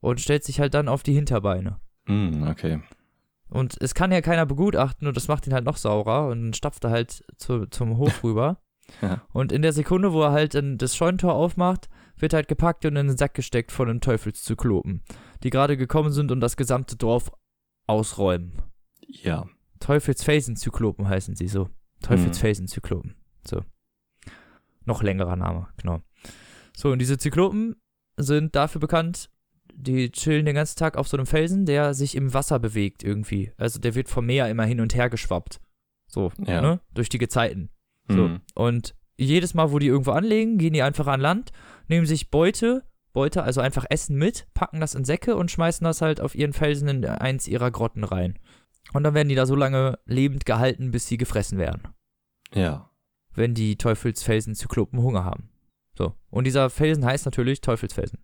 Und stellt sich halt dann auf die Hinterbeine. Mhm, okay. Und es kann ja keiner begutachten und das macht ihn halt noch saurer und dann stapft er halt zu, zum Hof rüber. Ja. Und in der Sekunde, wo er halt das Scheunentor aufmacht, wird halt gepackt und in den Sack gesteckt von den Teufelszyklopen, die gerade gekommen sind und das gesamte Dorf ausräumen. Ja. Teufelsfelsenzyklopen heißen sie so. Teufelsfelsenzyklopen. So. Noch längerer Name, genau. So, und diese Zyklopen sind dafür bekannt, die chillen den ganzen Tag auf so einem Felsen, der sich im Wasser bewegt irgendwie. Also der wird vom Meer immer hin und her geschwappt. So, Ja. ne? Durch die Gezeiten. So. Mhm. Und jedes Mal, wo die irgendwo anlegen, gehen die einfach an Land, nehmen sich Beute, Beute, also einfach Essen mit, packen das in Säcke und schmeißen das halt auf ihren Felsen in eins ihrer Grotten rein. Und dann werden die da so lange lebend gehalten, bis sie gefressen werden. Ja. Wenn die Teufelsfelsen-Zyklopen Hunger haben. So. Und dieser Felsen heißt natürlich Teufelsfelsen.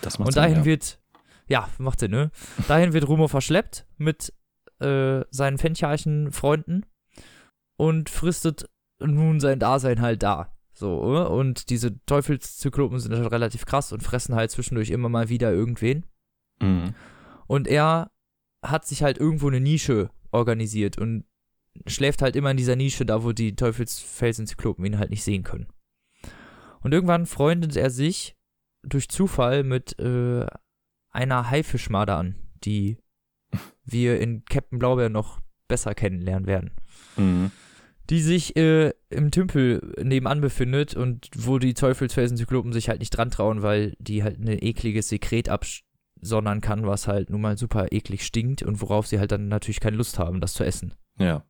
Das macht Und Sinn, dahin ja. wird, ja, macht Sinn, ne? Dahin wird Rumo verschleppt mit äh, seinen Fencharchen-Freunden und fristet nun sein Dasein halt da. So, äh? und diese Teufelszyklopen sind halt relativ krass und fressen halt zwischendurch immer mal wieder irgendwen. Mhm. Und er hat sich halt irgendwo eine Nische organisiert und schläft halt immer in dieser Nische, da wo die Teufelsfelsenzyklopen ihn halt nicht sehen können. Und irgendwann freundet er sich durch Zufall mit äh, einer Haifischmarder an, die wir in Captain Blaubeer noch besser kennenlernen werden. Mhm. Die sich äh, im Tümpel nebenan befindet und wo die Teufelsfelsenzyklopen sich halt nicht dran trauen, weil die halt ein ekliges Sekret absondern kann, was halt nun mal super eklig stinkt und worauf sie halt dann natürlich keine Lust haben, das zu essen. Ja.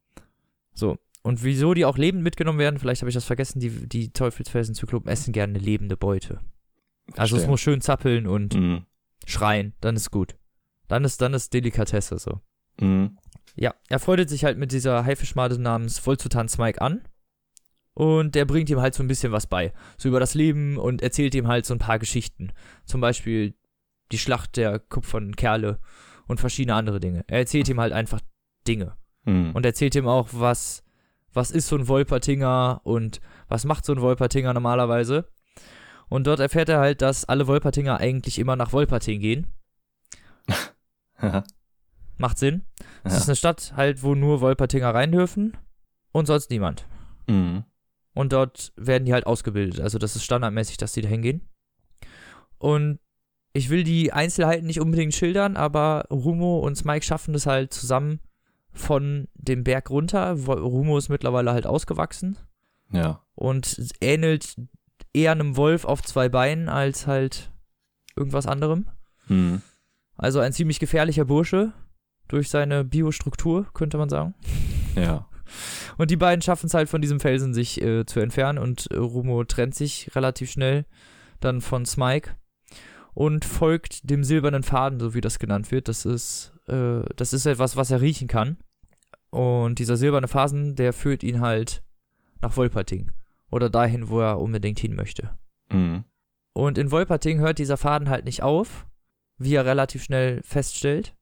So. Und wieso die auch lebend mitgenommen werden, vielleicht habe ich das vergessen, die, die Teufelsfelsenzyklopen essen gerne eine lebende Beute. Also es muss schön zappeln und Mhm. schreien, dann ist gut. Dann ist, dann ist Delikatesse so. Mhm. Ja, er freundet sich halt mit dieser Haifischmade namens Volzutan Smike an. Und der bringt ihm halt so ein bisschen was bei. So über das Leben und erzählt ihm halt so ein paar Geschichten. Zum Beispiel die Schlacht der kupfernen Kerle und verschiedene andere Dinge. Er erzählt ihm halt einfach Dinge. Mhm. Und erzählt ihm auch, was, was ist so ein Wolpertinger und was macht so ein Wolpertinger normalerweise. Und dort erfährt er halt, dass alle Wolpertinger eigentlich immer nach Wolperting gehen. Macht Sinn. Es Ja. ist eine Stadt halt, wo nur Wolpertinger rein dürfen und sonst niemand. Mhm. Und dort werden die halt ausgebildet. Also das ist standardmäßig, dass die da hingehen. Und ich will die Einzelheiten nicht unbedingt schildern, aber Rumo und Smike schaffen es halt zusammen von dem Berg runter. Rumo ist mittlerweile halt ausgewachsen Ja. und ähnelt eher einem Wolf auf zwei Beinen als halt irgendwas anderem. Mhm. Also ein ziemlich gefährlicher Bursche durch seine Biostruktur, könnte man sagen. Ja. Und die beiden schaffen es halt von diesem Felsen sich äh, zu entfernen und äh, Rumo trennt sich relativ schnell dann von Smike und folgt dem silbernen Faden, so wie das genannt wird. Das ist, äh, das ist etwas, was er riechen kann. Und dieser silberne Faden, der führt ihn halt nach Wolperting. Oder dahin, wo er unbedingt hin möchte. Mhm. Und in Wolperting hört dieser Faden halt nicht auf, wie er relativ schnell feststellt.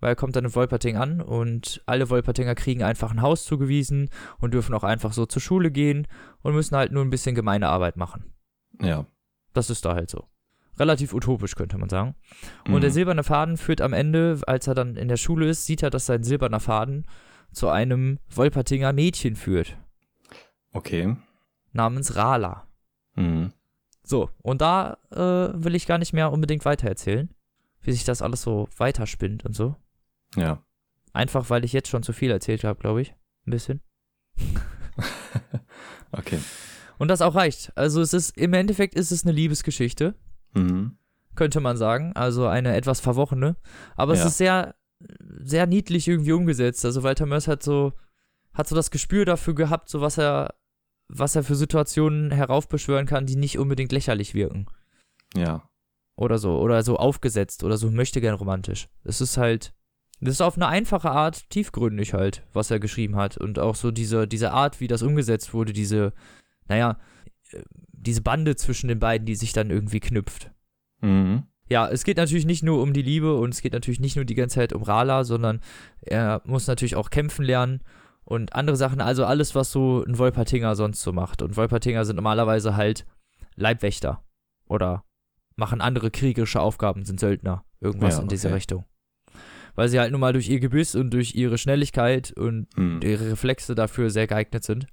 Weil er kommt dann in Wolperting an und alle Wolpertinger kriegen einfach ein Haus zugewiesen und dürfen auch einfach so zur Schule gehen und müssen halt nur ein bisschen gemeine Arbeit machen. Ja. Das ist da halt so. Relativ utopisch, könnte man sagen. Und Mhm. der silberne Faden führt am Ende, als er dann in der Schule ist, sieht er, dass sein silberner Faden zu einem Wolpertinger Mädchen führt, Okay. Namens Rala. Mhm. So, und da äh, will ich gar nicht mehr unbedingt weitererzählen, wie sich das alles so weiterspinnt und so. Ja. Einfach, weil ich jetzt schon zu viel erzählt habe, glaube ich. Ein bisschen. Okay. Und das auch reicht. Also es ist, im Endeffekt ist es eine Liebesgeschichte, Mhm. könnte man sagen. Also eine etwas verworrene. Aber es Ja. ist sehr, sehr niedlich irgendwie umgesetzt. Also Walter Mörs hat so, hat so das Gespür dafür gehabt, so was er, was er für Situationen heraufbeschwören kann, die nicht unbedingt lächerlich wirken. Ja. oder so oder so aufgesetzt oder so möchte gern romantisch. Es ist halt das ist auf eine einfache Art tiefgründig halt, was er geschrieben hat und auch so diese diese Art, wie das umgesetzt wurde, diese naja, äh, diese Bande zwischen den beiden, die sich dann irgendwie knüpft. Mhm. Ja, es geht natürlich nicht nur um die Liebe und es geht natürlich nicht nur die ganze Zeit um Rala, sondern er muss natürlich auch kämpfen lernen und andere Sachen, also alles, was so ein Wolpertinger sonst so macht. Und Wolpertinger sind normalerweise halt Leibwächter oder machen andere kriegerische Aufgaben, sind Söldner, irgendwas Ja, in diese okay. Richtung. Weil sie halt nun mal durch ihr Gebiss und durch ihre Schnelligkeit und Mhm. ihre Reflexe dafür sehr geeignet sind.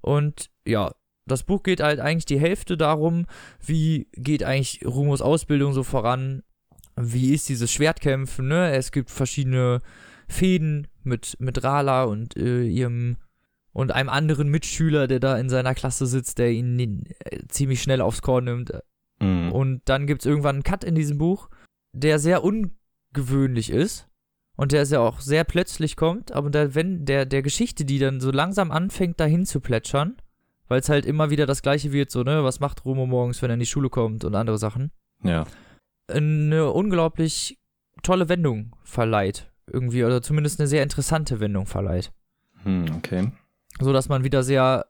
Und ja, das Buch geht halt eigentlich die Hälfte darum, wie geht eigentlich Rumos Ausbildung so voran, wie ist dieses Schwertkämpfen, ne? Es gibt verschiedene Fäden mit, mit Rala und äh, ihrem und einem anderen Mitschüler, der da in seiner Klasse sitzt, der ihn äh, ziemlich schnell aufs Korn nimmt. Mhm. Und dann gibt es irgendwann einen Cut in diesem Buch, der sehr ungewöhnlich ist und der sehr auch sehr plötzlich kommt, aber der, wenn der, der Geschichte, die dann so langsam anfängt, dahin zu plätschern, weil es halt immer wieder das gleiche wird, so, ne, was macht Romo morgens, wenn er in die Schule kommt und andere Sachen, ja. eine unglaublich tolle Wendung verleiht. Irgendwie, oder zumindest eine sehr interessante Wendung verleiht. Hm, okay. So dass man wieder sehr,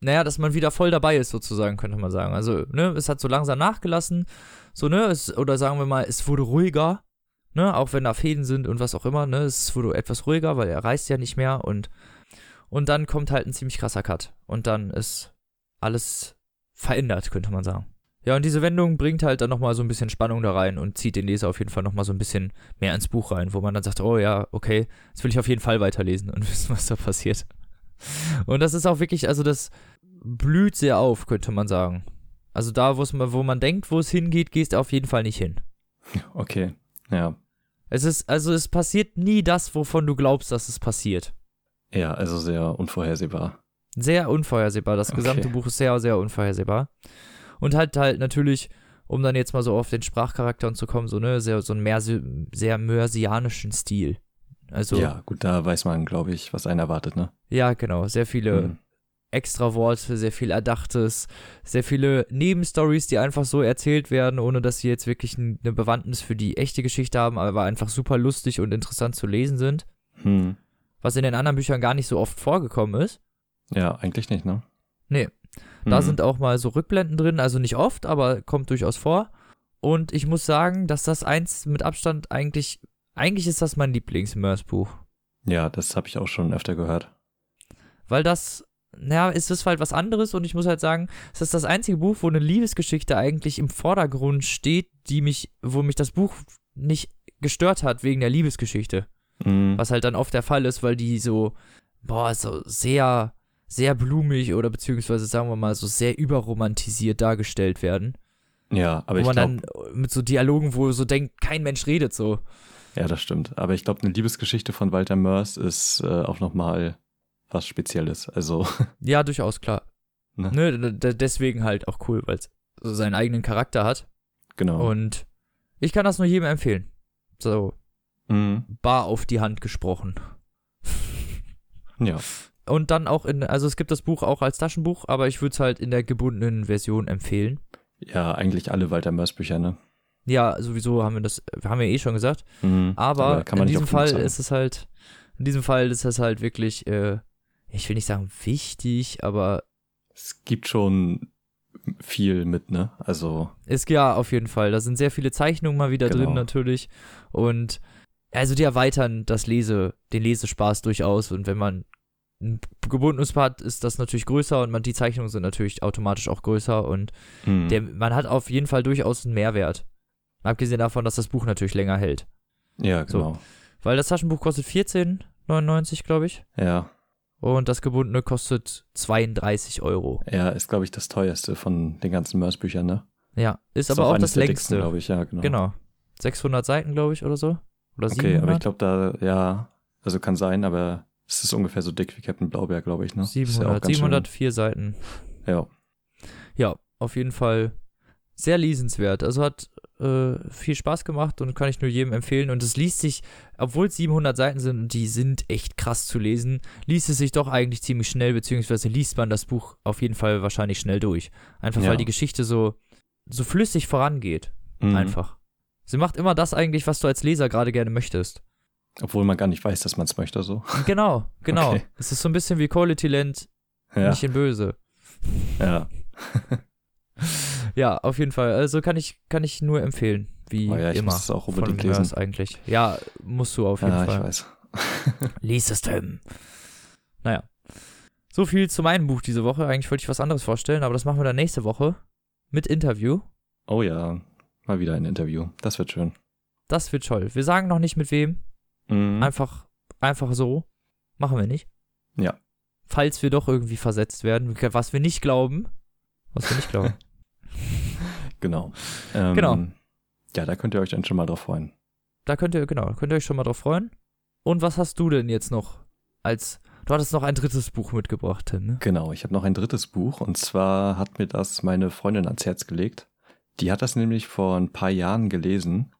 naja, dass man wieder voll dabei ist, sozusagen, könnte man sagen. Also, ne, es hat so langsam nachgelassen, so, ne, es, oder sagen wir mal, es wurde ruhiger, ne, auch wenn da Fäden sind und was auch immer, ne, es wurde etwas ruhiger, weil er reist ja nicht mehr und, und dann kommt halt ein ziemlich krasser Cut. Und dann ist alles verändert, könnte man sagen. Ja, und diese Wendung bringt halt dann nochmal so ein bisschen Spannung da rein und zieht den Leser auf jeden Fall nochmal so ein bisschen mehr ins Buch rein, wo man dann sagt, oh ja, okay, jetzt will ich auf jeden Fall weiterlesen und wissen, was da passiert. Und das ist auch wirklich, also das blüht sehr auf, könnte man sagen. Also da, wo man denkt, wo es hingeht, gehst du auf jeden Fall nicht hin. Okay. Ja. Es ist, also es passiert nie das, wovon du glaubst, dass es passiert. Ja, also sehr unvorhersehbar. Sehr unvorhersehbar. Das Okay. gesamte Buch ist sehr, sehr unvorhersehbar. Und halt halt natürlich, um dann jetzt mal so auf den Sprachcharakter zu kommen, so, ne, sehr, so einen mehr, sehr mörsianischen Stil. Also, Ja, gut, da weiß man, glaube ich, was einen erwartet, ne? ja, genau, sehr viele Hm. extra Worte, sehr viel Erdachtes, sehr viele Nebenstories, die einfach so erzählt werden, ohne dass sie jetzt wirklich eine Bewandtnis für die echte Geschichte haben, aber einfach super lustig und interessant zu lesen sind, Hm. was in den anderen Büchern gar nicht so oft vorgekommen ist. Ja, eigentlich nicht, ne? Nee. Da Hm. sind auch mal so Rückblenden drin, also nicht oft, aber kommt durchaus vor. Und ich muss sagen, dass das eins mit Abstand eigentlich, eigentlich ist das mein Lieblings-Mörs-Buch. Ja, das habe ich auch schon öfter gehört. Weil das, naja, ist halt was anderes und ich muss halt sagen, es ist das einzige Buch, wo eine Liebesgeschichte eigentlich im Vordergrund steht, die mich, wo mich das Buch nicht gestört hat wegen der Liebesgeschichte. Hm. Was halt dann oft der Fall ist, weil die so, boah, so sehr, sehr blumig oder beziehungsweise sagen wir mal so sehr überromantisiert dargestellt werden. Ja, aber wo ich man glaube, dann mit so Dialogen, wo so denkt, kein Mensch redet so. ja, das stimmt. Aber ich glaube, eine Liebesgeschichte von Walter Mörs ist äh, auch nochmal was Spezielles. Also, Ja, durchaus, klar. Ne? Ne, deswegen halt auch cool, weil es so seinen eigenen Charakter hat. genau. Und ich kann das nur jedem empfehlen. So, Hm. bar auf die Hand gesprochen. Ja, Und dann auch in, also es gibt das Buch auch als Taschenbuch, aber ich würde es halt in der gebundenen Version empfehlen. ja, eigentlich alle Walter Mörs Bücher, ne? Ja, sowieso haben wir das, haben wir eh schon gesagt. Hm. Aber, man in diesem Fall ist es halt, in diesem Fall ist es halt wirklich, äh, ich will nicht sagen wichtig, aber Es gibt schon viel mit, ne? Also, ist ja auf jeden Fall. Da sind sehr viele Zeichnungen mal wieder Genau. drin natürlich. Und also die erweitern das Lese, den Lesespaß durchaus. Und wenn man ein gebundenes hat, ist das natürlich größer und man, die Zeichnungen sind natürlich automatisch auch größer und hm. der, man hat auf jeden Fall durchaus einen Mehrwert. Abgesehen davon, dass das Buch natürlich länger hält. ja, so. genau. Weil das Taschenbuch kostet 14,99, glaube ich. Ja, Und das gebundene kostet 32 Euro. er ist, glaube ich, das teuerste von den ganzen Mörs Büchern, ne? Ja, ist, aber auch eines das längste. glaube ich, ja, genau. Genau. 600 Seiten, glaube ich, oder so. Oder Okay, aber 700? ich glaube, da, ja, also kann sein, aber es ist ungefähr so dick wie Captain Blaubeer, glaube ich, ne? Ist ja auch 700, ganz schön- 704 Seiten. Ja, Ja, auf jeden Fall sehr lesenswert. Also hat äh, viel Spaß gemacht und kann ich nur jedem empfehlen. Und es liest sich, obwohl es 700 Seiten sind und die sind echt krass zu lesen, liest es sich doch eigentlich ziemlich schnell, beziehungsweise liest man das Buch auf jeden Fall wahrscheinlich schnell durch. Einfach Ja. weil die Geschichte so, so flüssig vorangeht. Mhm. Einfach. Sie macht immer das eigentlich, was du als Leser gerade gerne möchtest. Obwohl man gar nicht weiß, dass man es möchte, so. Genau, genau. Okay. Es ist so ein bisschen wie Quality Land, Ja, nicht in böse. ja. Ja, auf jeden Fall. Also kann ich, kann ich nur empfehlen. Wie Oh ja, ich immer. muss es auch von unbedingt Mörs lesen. eigentlich. Ja, musst du auf jeden Ja, ich Fall. weiß. Lies es, Tim. Naja. So viel zu meinem Buch diese Woche. Eigentlich wollte ich was anderes vorstellen, aber das machen wir dann nächste Woche. Mit Interview. Oh ja, mal wieder ein Interview. Das wird schön. Das wird toll. Wir sagen noch nicht mit wem. Mhm. Einfach, einfach so. Machen wir nicht. Ja. Falls wir doch irgendwie versetzt werden, was wir nicht glauben. Was wir nicht glauben. Genau. Ähm, Genau. Ja, da könnt ihr euch dann schon mal drauf freuen. da könnt ihr, genau, könnt ihr euch schon mal drauf freuen. Und was hast du denn jetzt noch als Du hattest noch ein drittes Buch mitgebracht, Tim, ne? Genau, ich habe noch ein drittes Buch und zwar hat mir das meine Freundin ans Herz gelegt. Die hat das nämlich vor ein paar Jahren gelesen,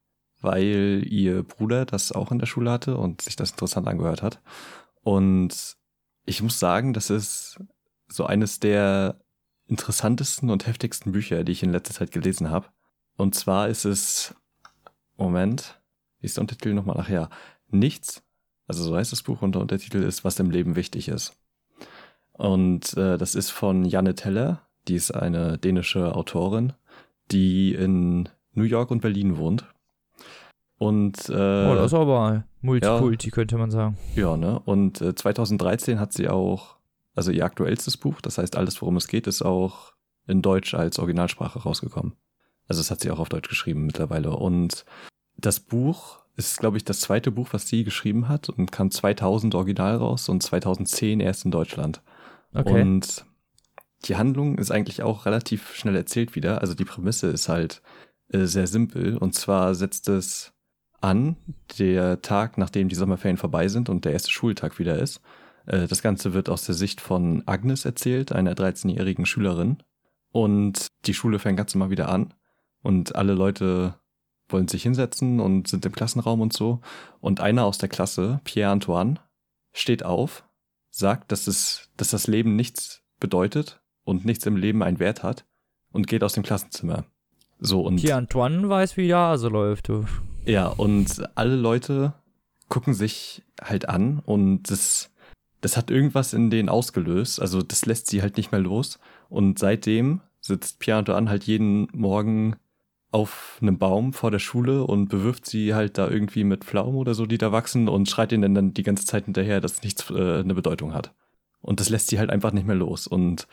weil ihr Bruder das auch in der Schule hatte und sich das interessant angehört hat. Und ich muss sagen, das ist so eines der interessantesten und heftigsten Bücher, die ich in letzter Zeit gelesen habe. Und zwar ist es, Moment, wie ist der Untertitel nochmal nachher? Nichts, also so heißt das Buch und der Untertitel ist, was im Leben wichtig ist. Und äh, das ist von Janne Teller, die ist eine dänische Autorin, die in New York und Berlin wohnt. Und äh, oh, das ist aber Multikulti, ja, könnte man sagen. Ja, ne? Und äh, 2013 hat sie auch, also ihr aktuellstes Buch, das heißt alles, worum es geht, ist auch in Deutsch als Originalsprache rausgekommen. Also das hat sie auch auf Deutsch geschrieben mittlerweile. Und das Buch ist, glaube ich, das zweite Buch, was sie geschrieben hat und kam 2000 original raus und 2010 erst in Deutschland. Okay. Und die Handlung ist eigentlich auch relativ schnell erzählt wieder. Also die Prämisse ist halt äh, sehr simpel. Und zwar setzt es an, der Tag, nachdem die Sommerferien vorbei sind und der erste Schultag wieder ist. Äh, das Ganze wird aus der Sicht von Agnes erzählt, einer 13-jährigen Schülerin. Und die Schule fängt ganz normal wieder an. Und alle Leute wollen sich hinsetzen und sind im Klassenraum und so. Und einer aus der Klasse, Pierre Antoine, steht auf, sagt, dass, es, dass das Leben nichts bedeutet und nichts im Leben einen Wert hat und geht aus dem Klassenzimmer. So und. Pierre Antoine weiß, wie die Hase läuft. Ja, und alle Leute gucken sich halt an und das, das hat irgendwas in denen ausgelöst. Also das lässt sie halt nicht mehr los. Und seitdem sitzt Pierre Antoine halt jeden Morgen auf einem Baum vor der Schule und bewirft sie halt da irgendwie mit Pflaumen oder so, die da wachsen und schreit ihnen dann die ganze Zeit hinterher, dass nichts äh, eine Bedeutung hat. Und das lässt sie halt einfach nicht mehr los. Und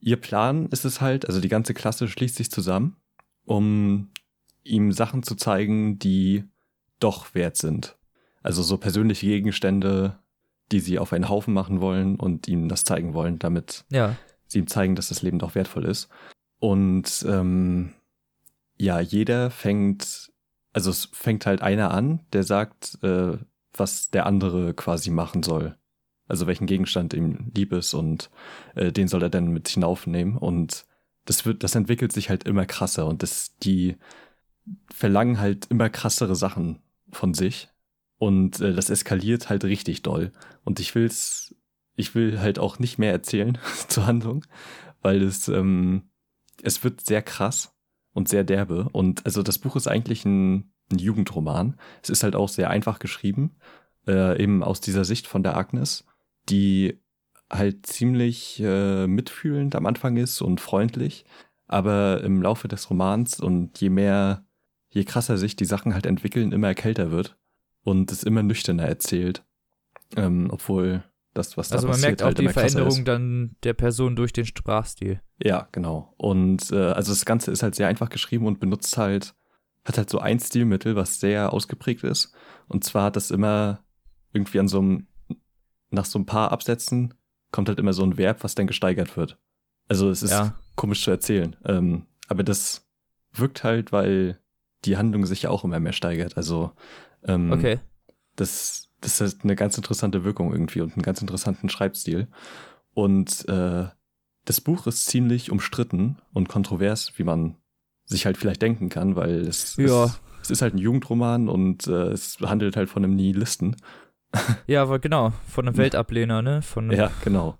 ihr Plan ist es halt, also die ganze Klasse schließt sich zusammen, um ihm Sachen zu zeigen, die doch wert sind. Also so persönliche Gegenstände, die sie auf einen Haufen machen wollen und ihm das zeigen wollen, damit ja. sie ihm zeigen, dass das Leben doch wertvoll ist. Und ähm, ja, jeder fängt, also es fängt halt einer an, der sagt, äh, was der andere quasi machen soll. Also welchen Gegenstand ihm lieb ist und äh, den soll er dann mit hinaufnehmen. Und das wird, das entwickelt sich halt immer krasser und das, die verlangen halt immer krassere Sachen von sich. Und äh, das eskaliert halt richtig doll. Und ich will's, ich will halt auch nicht mehr erzählen zur Handlung, weil es, ähm, es wird sehr krass und sehr derbe. Und also das Buch ist eigentlich ein, ein Jugendroman. Es ist halt auch sehr einfach geschrieben, äh, eben aus dieser Sicht von der Agnes, die halt ziemlich äh, mitfühlend am Anfang ist und freundlich, aber im Laufe des Romans und je mehr, je krasser sich die Sachen halt entwickeln, immer kälter wird und es immer nüchterner erzählt. Ähm, obwohl das, was also da passiert, merkt auch halt die Veränderung dann der Person durch den Sprachstil. Ja, genau. Und äh, also das Ganze ist halt sehr einfach geschrieben und benutzt halt, hat halt so ein Stilmittel, was sehr ausgeprägt ist. Und zwar hat das immer irgendwie an so einem, nach so ein paar Absätzen kommt halt immer so ein Verb, was dann gesteigert wird. Also es ist ja. komisch zu erzählen. Ähm, aber das wirkt halt, weil die Handlung sich ja auch immer mehr steigert. Also ähm, okay. das das hat eine ganz interessante Wirkung irgendwie und einen ganz interessanten Schreibstil. Und äh, das Buch ist ziemlich umstritten und kontrovers, wie man sich halt vielleicht denken kann, weil es, ja. es, es ist halt ein Jugendroman und äh, es handelt halt von einem Nihilisten. Ja, aber genau, von einem Weltablehner, ne? Von ja, genau.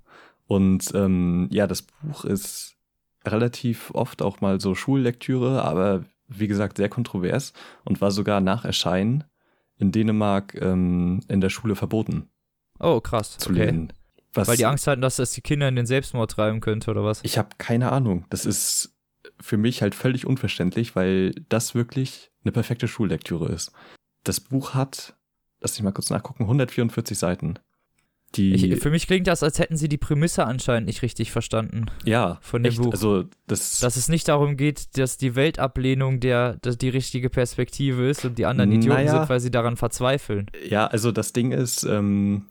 Und ähm, ja, das Buch ist relativ oft auch mal so Schullektüre, aber wie gesagt sehr kontrovers und war sogar nach Erscheinen in Dänemark ähm, in der Schule verboten. Oh, krass. Zu okay. lesen. Was, Weil die Angst hatten, dass das die Kinder in den Selbstmord treiben könnte, oder was? Ich habe keine Ahnung. Das ist für mich halt völlig unverständlich, weil das wirklich eine perfekte Schullektüre ist. Das Buch hat, lass ich mal kurz nachgucken, 144 Seiten. Die, ich, für mich klingt das, als hätten sie die Prämisse anscheinend nicht richtig verstanden. Ja, von dem echt, Buch. Also das dass es nicht darum geht, dass die Weltablehnung der, dass die richtige Perspektive ist und die anderen Idioten naja, sind, weil sie daran verzweifeln. Ja, also das Ding ist, ähm,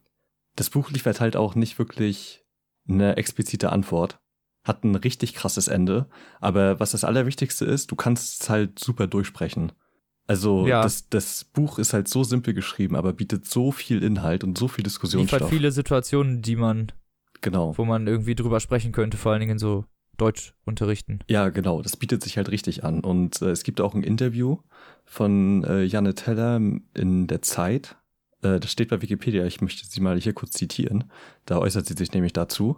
das Buch liefert halt auch nicht wirklich eine explizite Antwort. Hat ein richtig krasses Ende. Aber was das Allerwichtigste ist, du kannst es halt super durchsprechen. Also Ja. das, das Buch ist halt so simpel geschrieben, aber bietet so viel Inhalt und so viel liefert Diskussionsstoff. viele Situationen, die man, Genau. wo man irgendwie drüber sprechen könnte, vor allen Dingen in so Deutschunterrichten. Ja, genau. Das bietet sich halt richtig an. Und äh, es gibt auch ein Interview von äh, Janne Teller in der Zeit. Äh, das steht bei Wikipedia. Ich möchte sie mal hier kurz zitieren. Da äußert sie sich nämlich dazu.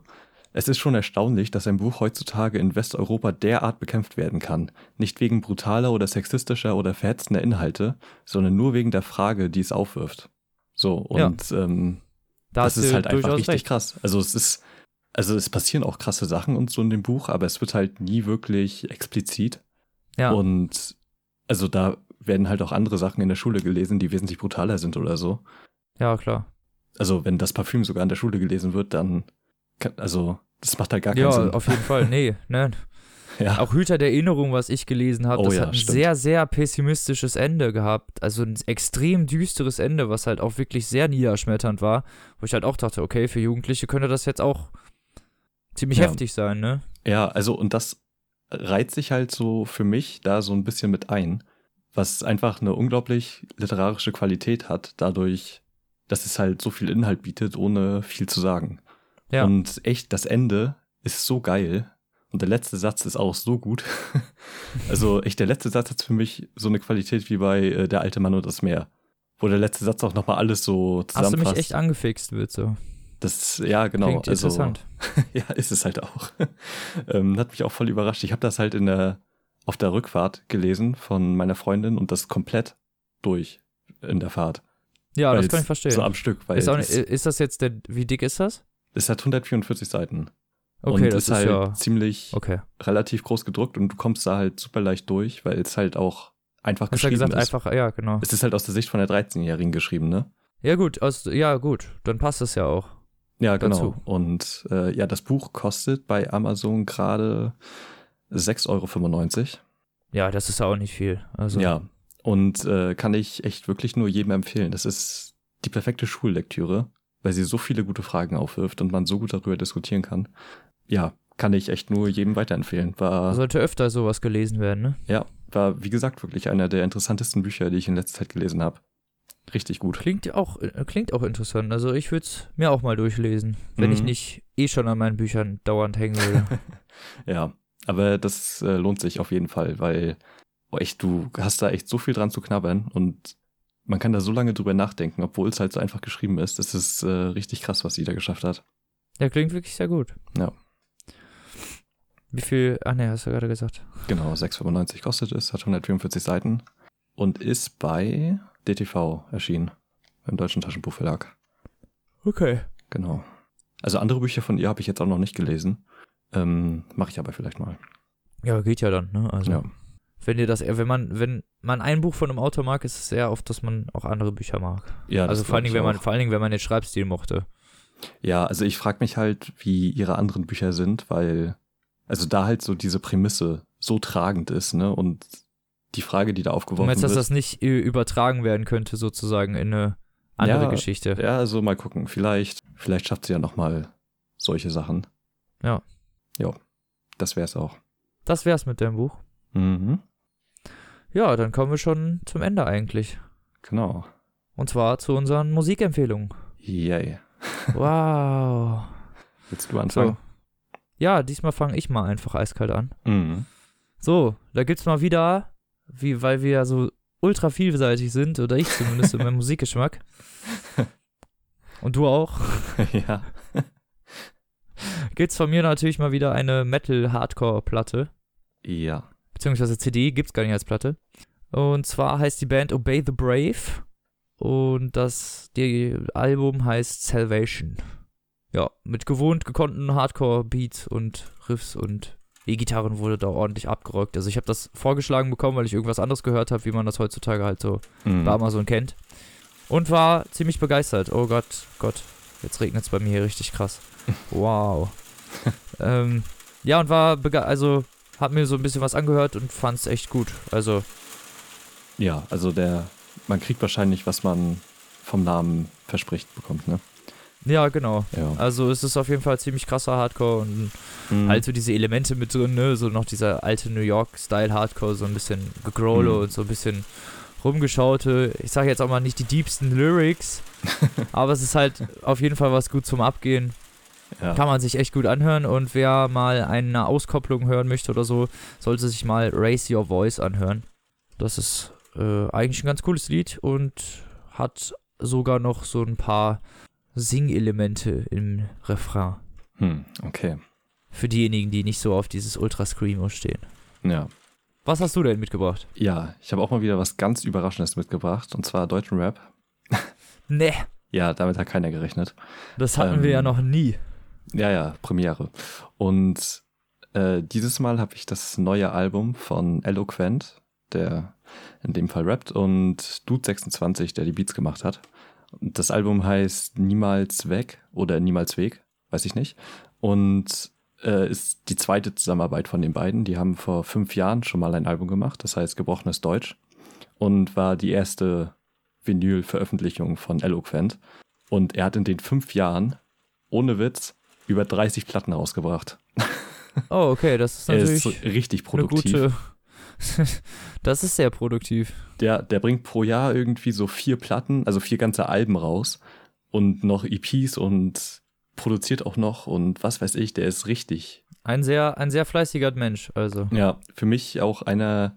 Es ist schon erstaunlich, dass ein Buch heutzutage in Westeuropa derart bekämpft werden kann. Nicht wegen brutaler oder sexistischer oder verhetzender Inhalte, sondern nur wegen der Frage, die es aufwirft. So, und ähm, Da das ist halt einfach richtig recht. krass. Also es ist, also es passieren auch krasse Sachen und so in dem Buch, aber es wird halt nie wirklich explizit. Ja. Und also da werden halt auch andere Sachen in der Schule gelesen, die wesentlich brutaler sind oder so. ja, klar. Also wenn das Parfüm sogar in der Schule gelesen wird, dann also das macht halt gar keinen Ja, Sinn. auf jeden Fall. Nee, ne. ja, Auch Hüter der Erinnerung, was ich gelesen habe, Oh das ja, hat ein stimmt. sehr, sehr pessimistisches Ende gehabt. Also ein extrem düsteres Ende, was halt auch wirklich sehr niederschmetternd war. Wo ich halt auch dachte, okay, für Jugendliche könnte das jetzt auch ziemlich Ja. heftig sein, ne? ja, also und das reiht sich halt so für mich da so ein bisschen mit ein, was einfach eine unglaublich literarische Qualität hat, dadurch, dass es halt so viel Inhalt bietet, ohne viel zu sagen. Ja. Und echt, das Ende ist so geil. Und der letzte Satz ist auch so gut. also echt, der letzte Satz hat für mich so eine Qualität wie bei äh, Der alte Mann und das Meer. Wo der letzte Satz auch nochmal alles so Hast du zusammenfasst. mich echt angefixt, wird so. das, ja, genau. Klingt also, interessant. ja, ist es halt auch. ähm, hat mich auch voll überrascht. Ich habe das halt in der, auf der Rückfahrt gelesen von meiner Freundin und das komplett durch in der Fahrt. Ja, das Weil kann ich verstehen. So am Stück, weil ist, auch ist das jetzt der, wie dick ist das? Es hat 144 Seiten. Okay, und das ist ist halt ja, ziemlich okay. relativ groß gedruckt und du kommst da halt super leicht durch, weil es halt auch einfach Hast ja geschrieben gesagt, ist. einfach, ja, genau. Es ist halt aus der Sicht von der 13-Jährigen geschrieben, ne? Ja, gut, aus, ja, gut, dann passt es ja auch. Ja, genau. Dazu. Und äh, ja, das Buch kostet bei Amazon gerade 6,95 Euro. Ja, das ist ja auch nicht viel. Also, Ja. Und äh, kann ich echt wirklich nur jedem empfehlen. Das ist die perfekte Schullektüre, weil sie so viele gute Fragen aufwirft und man so gut darüber diskutieren kann. Ja, kann ich echt nur jedem weiterempfehlen. War, sollte öfter sowas gelesen werden, ne? ja, war wie gesagt wirklich einer der interessantesten Bücher, die ich in letzter Zeit gelesen habe. Richtig gut. Klingt auch, äh, klingt auch interessant. Also ich würde es mir auch mal durchlesen, wenn ich Mhm. nicht eh schon an meinen Büchern dauernd hängen würde. Ja, aber das äh, lohnt sich auf jeden Fall, weil oh, echt, du hast da echt so viel dran zu knabbern und man kann da so lange drüber nachdenken, obwohl es halt so einfach geschrieben ist. Das ist äh, richtig krass, was sie da geschafft hat. ja, klingt wirklich sehr gut. Ja. Wie viel, ach ne, hast du gerade gesagt. Genau, 6,95 kostet es, hat 144 Seiten und ist bei DTV erschienen, beim Deutschen Taschenbuchverlag. Okay. Genau. Also andere Bücher von ihr habe ich jetzt auch noch nicht gelesen. Ähm, Mache ich aber vielleicht mal. Ja, geht ja dann, ne? Also, Ja. Wenn dir das, eher- wenn man, wenn man ein Buch von einem Autor mag, ist es sehr oft, dass man auch andere Bücher mag. ja also vor allen Dingen, wenn man, auch. vor allen Dingen, wenn man den Schreibstil mochte. Ja, also ich frage mich halt, wie ihre anderen Bücher sind, weil also da halt so diese Prämisse so tragend ist, ne? Und die Frage, die da Du aufgeworfen meinst, dass wird. das nicht übertragen werden könnte, sozusagen, in eine andere Ja, Geschichte? ja, also mal gucken. Vielleicht, vielleicht schafft sie ja noch mal solche Sachen. Ja. Ja, das wär's auch. Das wär's mit dem Buch. Mhm. Ja, dann kommen wir schon zum Ende eigentlich. Genau. Und zwar zu unseren Musikempfehlungen. Yay. Wow. Willst du anfangen? Ja, diesmal fange ich mal einfach eiskalt an. Mhm. So, da gibt's mal wieder, wie, weil wir ja so ultra vielseitig sind, oder ich zumindest in meinem Musikgeschmack. Und du auch. ja. Gibt's von mir natürlich mal wieder eine Metal-Hardcore-Platte. Ja. Beziehungsweise CD gibt's gar nicht als Platte. Und zwar heißt die Band Obey the Brave. Und das die Album heißt Salvation. Ja, mit gewohnt gekonnten Hardcore-Beats und Riffs und E-Gitarren wurde da ordentlich abgerockt. Also ich habe das vorgeschlagen bekommen, weil ich irgendwas anderes gehört habe, wie man das heutzutage halt so Mhm. bei Amazon kennt. Und war ziemlich begeistert. Oh Gott, Gott, jetzt regnet es bei mir hier richtig krass. Wow. ähm, ja, und war also hab mir so ein bisschen was angehört und fand es echt gut. Also, Ja, also der, man kriegt wahrscheinlich, was man vom Namen verspricht bekommt, ne? ja, genau. Ja. Also es ist auf jeden Fall ziemlich krasser Hardcore und Mhm. halt so diese Elemente mit drin, ne? So noch dieser alte New York-Style Hardcore, so ein bisschen gegrole Mhm. und so ein bisschen rumgeschaute, ich sage jetzt auch mal nicht die diebsten Lyrics, aber es ist halt auf jeden Fall was gut zum Abgehen. Ja. Kann man sich echt gut anhören und wer mal eine Auskopplung hören möchte oder so, sollte sich mal Raise Your Voice anhören. Das ist äh, eigentlich ein ganz cooles Lied und hat sogar noch so ein paar Singelemente im Refrain. Hm, okay. Für diejenigen, die nicht so auf dieses Ultra Screamo stehen. Ja. Was hast du denn mitgebracht? Ja, ich habe auch mal wieder was ganz Überraschendes mitgebracht, und zwar deutschen Rap. Ne, Ja, damit hat keiner gerechnet. das hatten Ähm, wir ja noch nie. Ja, ja, Premiere. Und äh, dieses Mal habe ich das neue Album von Eloquent, der in dem Fall rappt, und Dude26, der die Beats gemacht hat. Das Album heißt Niemals weg oder Niemals Weg, weiß ich nicht. Und äh, ist die zweite Zusammenarbeit von den beiden. Die haben vor fünf Jahren schon mal ein Album gemacht, das heißt Gebrochenes Deutsch. Und war die erste Vinyl-Veröffentlichung von Eloquent. Und er hat in den fünf Jahren, ohne Witz, über 30 Platten rausgebracht. Oh, okay, das ist natürlich ist richtig eine produktiv. gute. das ist sehr produktiv. Der, der bringt pro Jahr irgendwie so vier Platten, also vier ganze Alben raus und noch EPs und produziert auch noch und was weiß ich, der ist richtig. Ein sehr, ein sehr fleißiger Mensch, also. Ja, für mich auch einer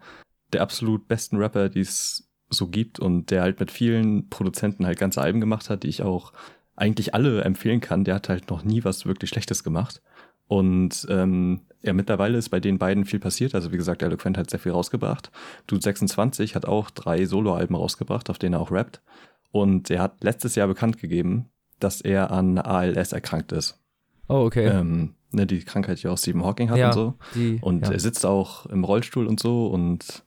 der absolut besten Rapper, die es so gibt und der halt mit vielen Produzenten halt ganze Alben gemacht hat, die ich auch eigentlich alle empfehlen kann. Der hat halt noch nie was wirklich Schlechtes gemacht. Und ähm, ja, mittlerweile ist bei den beiden viel passiert. Also wie gesagt, Eloquent hat sehr viel rausgebracht. Dude 26 hat auch drei Soloalben rausgebracht, auf denen er auch rappt. Und er hat letztes Jahr bekannt gegeben, dass er an ALS erkrankt ist. Oh, okay. Ähm, ne, die Krankheit, die auch Stephen Hawking hat Ja, und so. die, Und ja. er sitzt auch im Rollstuhl und so und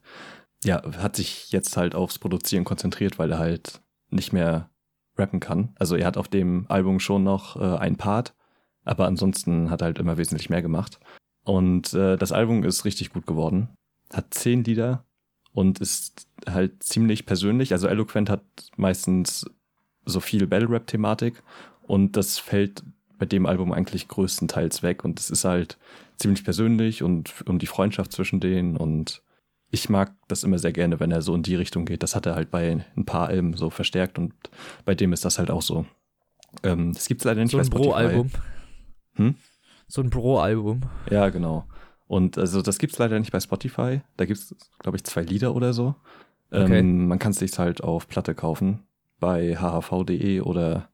ja, hat sich jetzt halt aufs Produzieren konzentriert, weil er halt nicht mehr rappen kann. Also er hat auf dem Album schon noch äh, ein Part, aber ansonsten hat er halt immer wesentlich mehr gemacht. Und äh, das Album ist richtig gut geworden. Hat zehn Lieder und ist halt ziemlich persönlich. Also Eloquent hat meistens so viel Battle-Rap-Thematik und das fällt bei dem Album eigentlich größtenteils weg und es ist halt ziemlich persönlich und um die Freundschaft zwischen denen und ich mag das immer sehr gerne, wenn er so in die Richtung geht. Das hat er halt bei ein paar Alben so verstärkt und bei dem ist das halt auch so. Ähm, das gibt's leider nicht so ein. Bro-Album. Hm? So ein Bro-Album. Ja, genau. Und also das gibt's leider nicht bei Spotify. Da gibt's, glaube ich, zwei Lieder oder so. Okay. Ähm, man kann es sich halt auf Platte kaufen bei hhv.de oder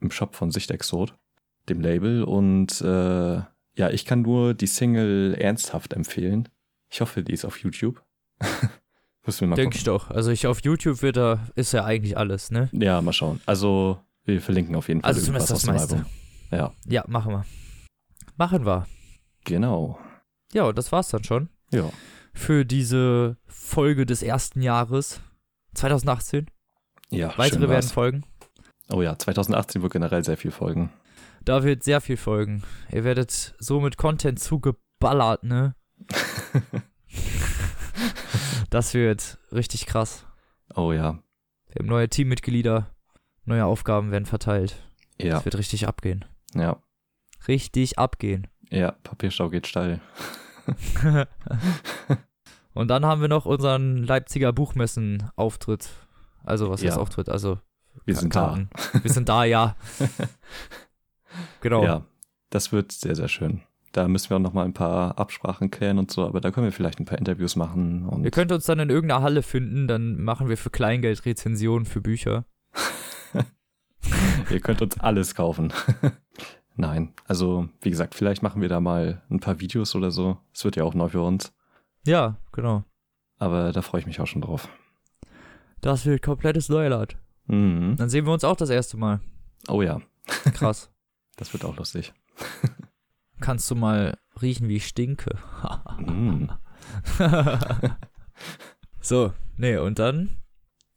im Shop von Sichtexot, dem Label. Und äh, ja, ich kann nur die Single ernsthaft empfehlen. Ich hoffe, die ist auf YouTube. Müssen wir mal Denke ich doch. Also ich auf YouTube wird da, ist ja eigentlich alles, ne? Ja, mal schauen. Also wir verlinken auf jeden Fall Also zumindest das meiste. Album. Ja, Ja, machen wir. Machen wir. genau. Ja, und das war's dann schon Ja. für diese Folge des ersten Jahres 2018. Ja, Weitere werden folgen. Oh ja, 2018 wird generell sehr viel folgen. Da wird sehr viel folgen. Ihr werdet so mit Content zugeballert, ne? das wird richtig krass. Oh ja. Wir haben neue Teammitglieder, neue Aufgaben werden verteilt. Ja, Es wird richtig abgehen. ja. Richtig abgehen. Ja, Papierstau geht steil. Und dann haben wir noch unseren Leipziger Buchmessen-Auftritt. Also, was heißt Ja. Auftritt? Also, Wir sind da. Karten. Wir sind da, ja. Genau. Ja, das wird sehr, sehr schön. Da müssen wir auch noch mal ein paar Absprachen klären und so, aber da können wir vielleicht ein paar Interviews machen. Und Ihr könnt uns dann in irgendeiner Halle finden, dann machen wir für Kleingeld Rezensionen für Bücher. ihr könnt uns alles kaufen. Nein, also wie gesagt, vielleicht machen wir da mal ein paar Videos oder so. Es wird ja auch neu für uns, Ja, genau. aber da freue ich mich auch schon drauf. Das wird komplettes Neuland. Mhm. Dann sehen wir uns auch das erste Mal. Oh ja, Krass. das wird auch lustig. Kannst du mal riechen, wie ich stinke? Mhm. so, nee, und dann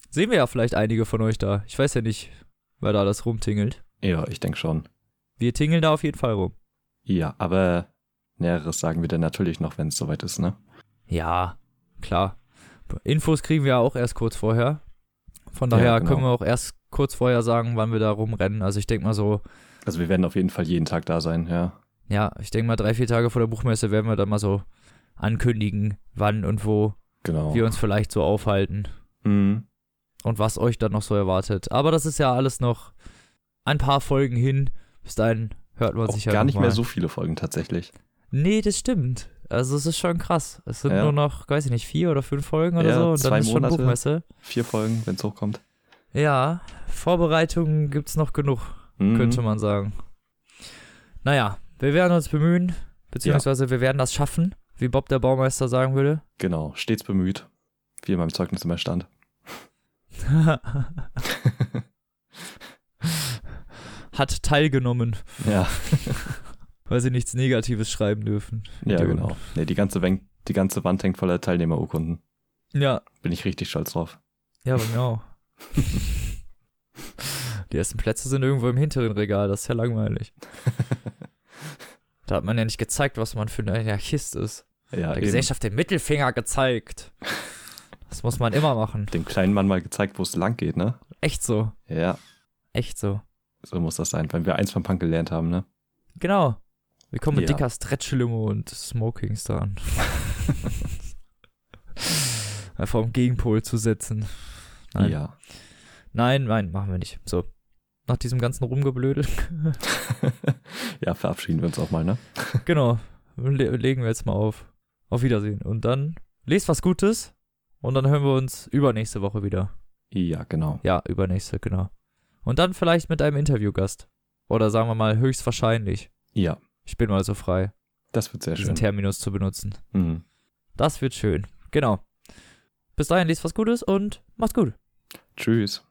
sehen wir ja vielleicht einige von euch da. Ich weiß ja nicht, wer da das rumtingelt. Ja, ich denke schon. Wir tingeln da auf jeden Fall rum. Ja, aber Näheres sagen wir dann natürlich noch, wenn es soweit ist, ne? Ja, klar. Infos kriegen wir ja auch erst kurz vorher. Von daher Ja, genau. können wir auch erst kurz vorher sagen, wann wir da rumrennen. Also ich denke mal so, Also wir werden auf jeden Fall jeden Tag da sein, ja. Ja, ich denke mal drei, vier Tage vor der Buchmesse werden wir dann mal so ankündigen, wann und wo Genau. wir uns vielleicht so aufhalten. Mhm. und was euch dann noch so erwartet. Aber das ist ja alles noch ein paar Folgen hin. Bis dahin hört man Auch sich ja gar nicht mal. mehr so viele Folgen tatsächlich. Nee, das stimmt. Also es ist schon krass. Es sind Ja. nur noch, weiß ich nicht, vier oder fünf Folgen oder Ja, so und dann ist schon Monate. Buchmesse. Vier Folgen, wenn es hochkommt. Ja, Vorbereitungen gibt's noch genug, Mhm. könnte man sagen. Naja, wir werden uns bemühen, beziehungsweise wir werden das schaffen, wie Bob der Baumeister sagen würde. Genau, stets bemüht. Wie in meinem Zeugnis immer stand. Hat teilgenommen, Ja, weil sie nichts Negatives schreiben dürfen. ja genau. Nee, die, ganze Wen- die ganze Wand hängt voller Teilnehmerurkunden. Ja, Bin ich richtig stolz drauf. ja, auch. Die ersten Plätze sind irgendwo im hinteren Regal, das ist ja langweilig. Da hat man ja nicht gezeigt, was man für eine Anarchist ist. Ja, Der eben. Gesellschaft den Mittelfinger gezeigt. Das muss man immer machen. Dem kleinen Mann mal gezeigt, wo es lang geht, ne? Echt so. Ja, Echt so. so muss das sein, weil wir eins vom Punk gelernt haben, ne? Genau. Wir kommen mit Ja. dicker Stretch-Limo und Smokings da an. Einfach um Gegenpol zu setzen. Nein. Ja. nein, nein, machen wir nicht. So. Nach diesem ganzen Rumgeblödel. ja, verabschieden wir uns auch mal, ne? genau. Le legen wir jetzt mal auf. Auf Wiedersehen. Und dann lest was Gutes. Und dann hören wir uns übernächste Woche wieder. Ja, genau. Ja, übernächste, genau. Und dann vielleicht mit einem Interviewgast. Oder sagen wir mal höchstwahrscheinlich. Ja, Ich bin mal so frei, das wird sehr diesen schön. Terminus zu benutzen. Mhm. Das wird schön. Genau. Bis dahin, liest was Gutes und macht's gut. Tschüss.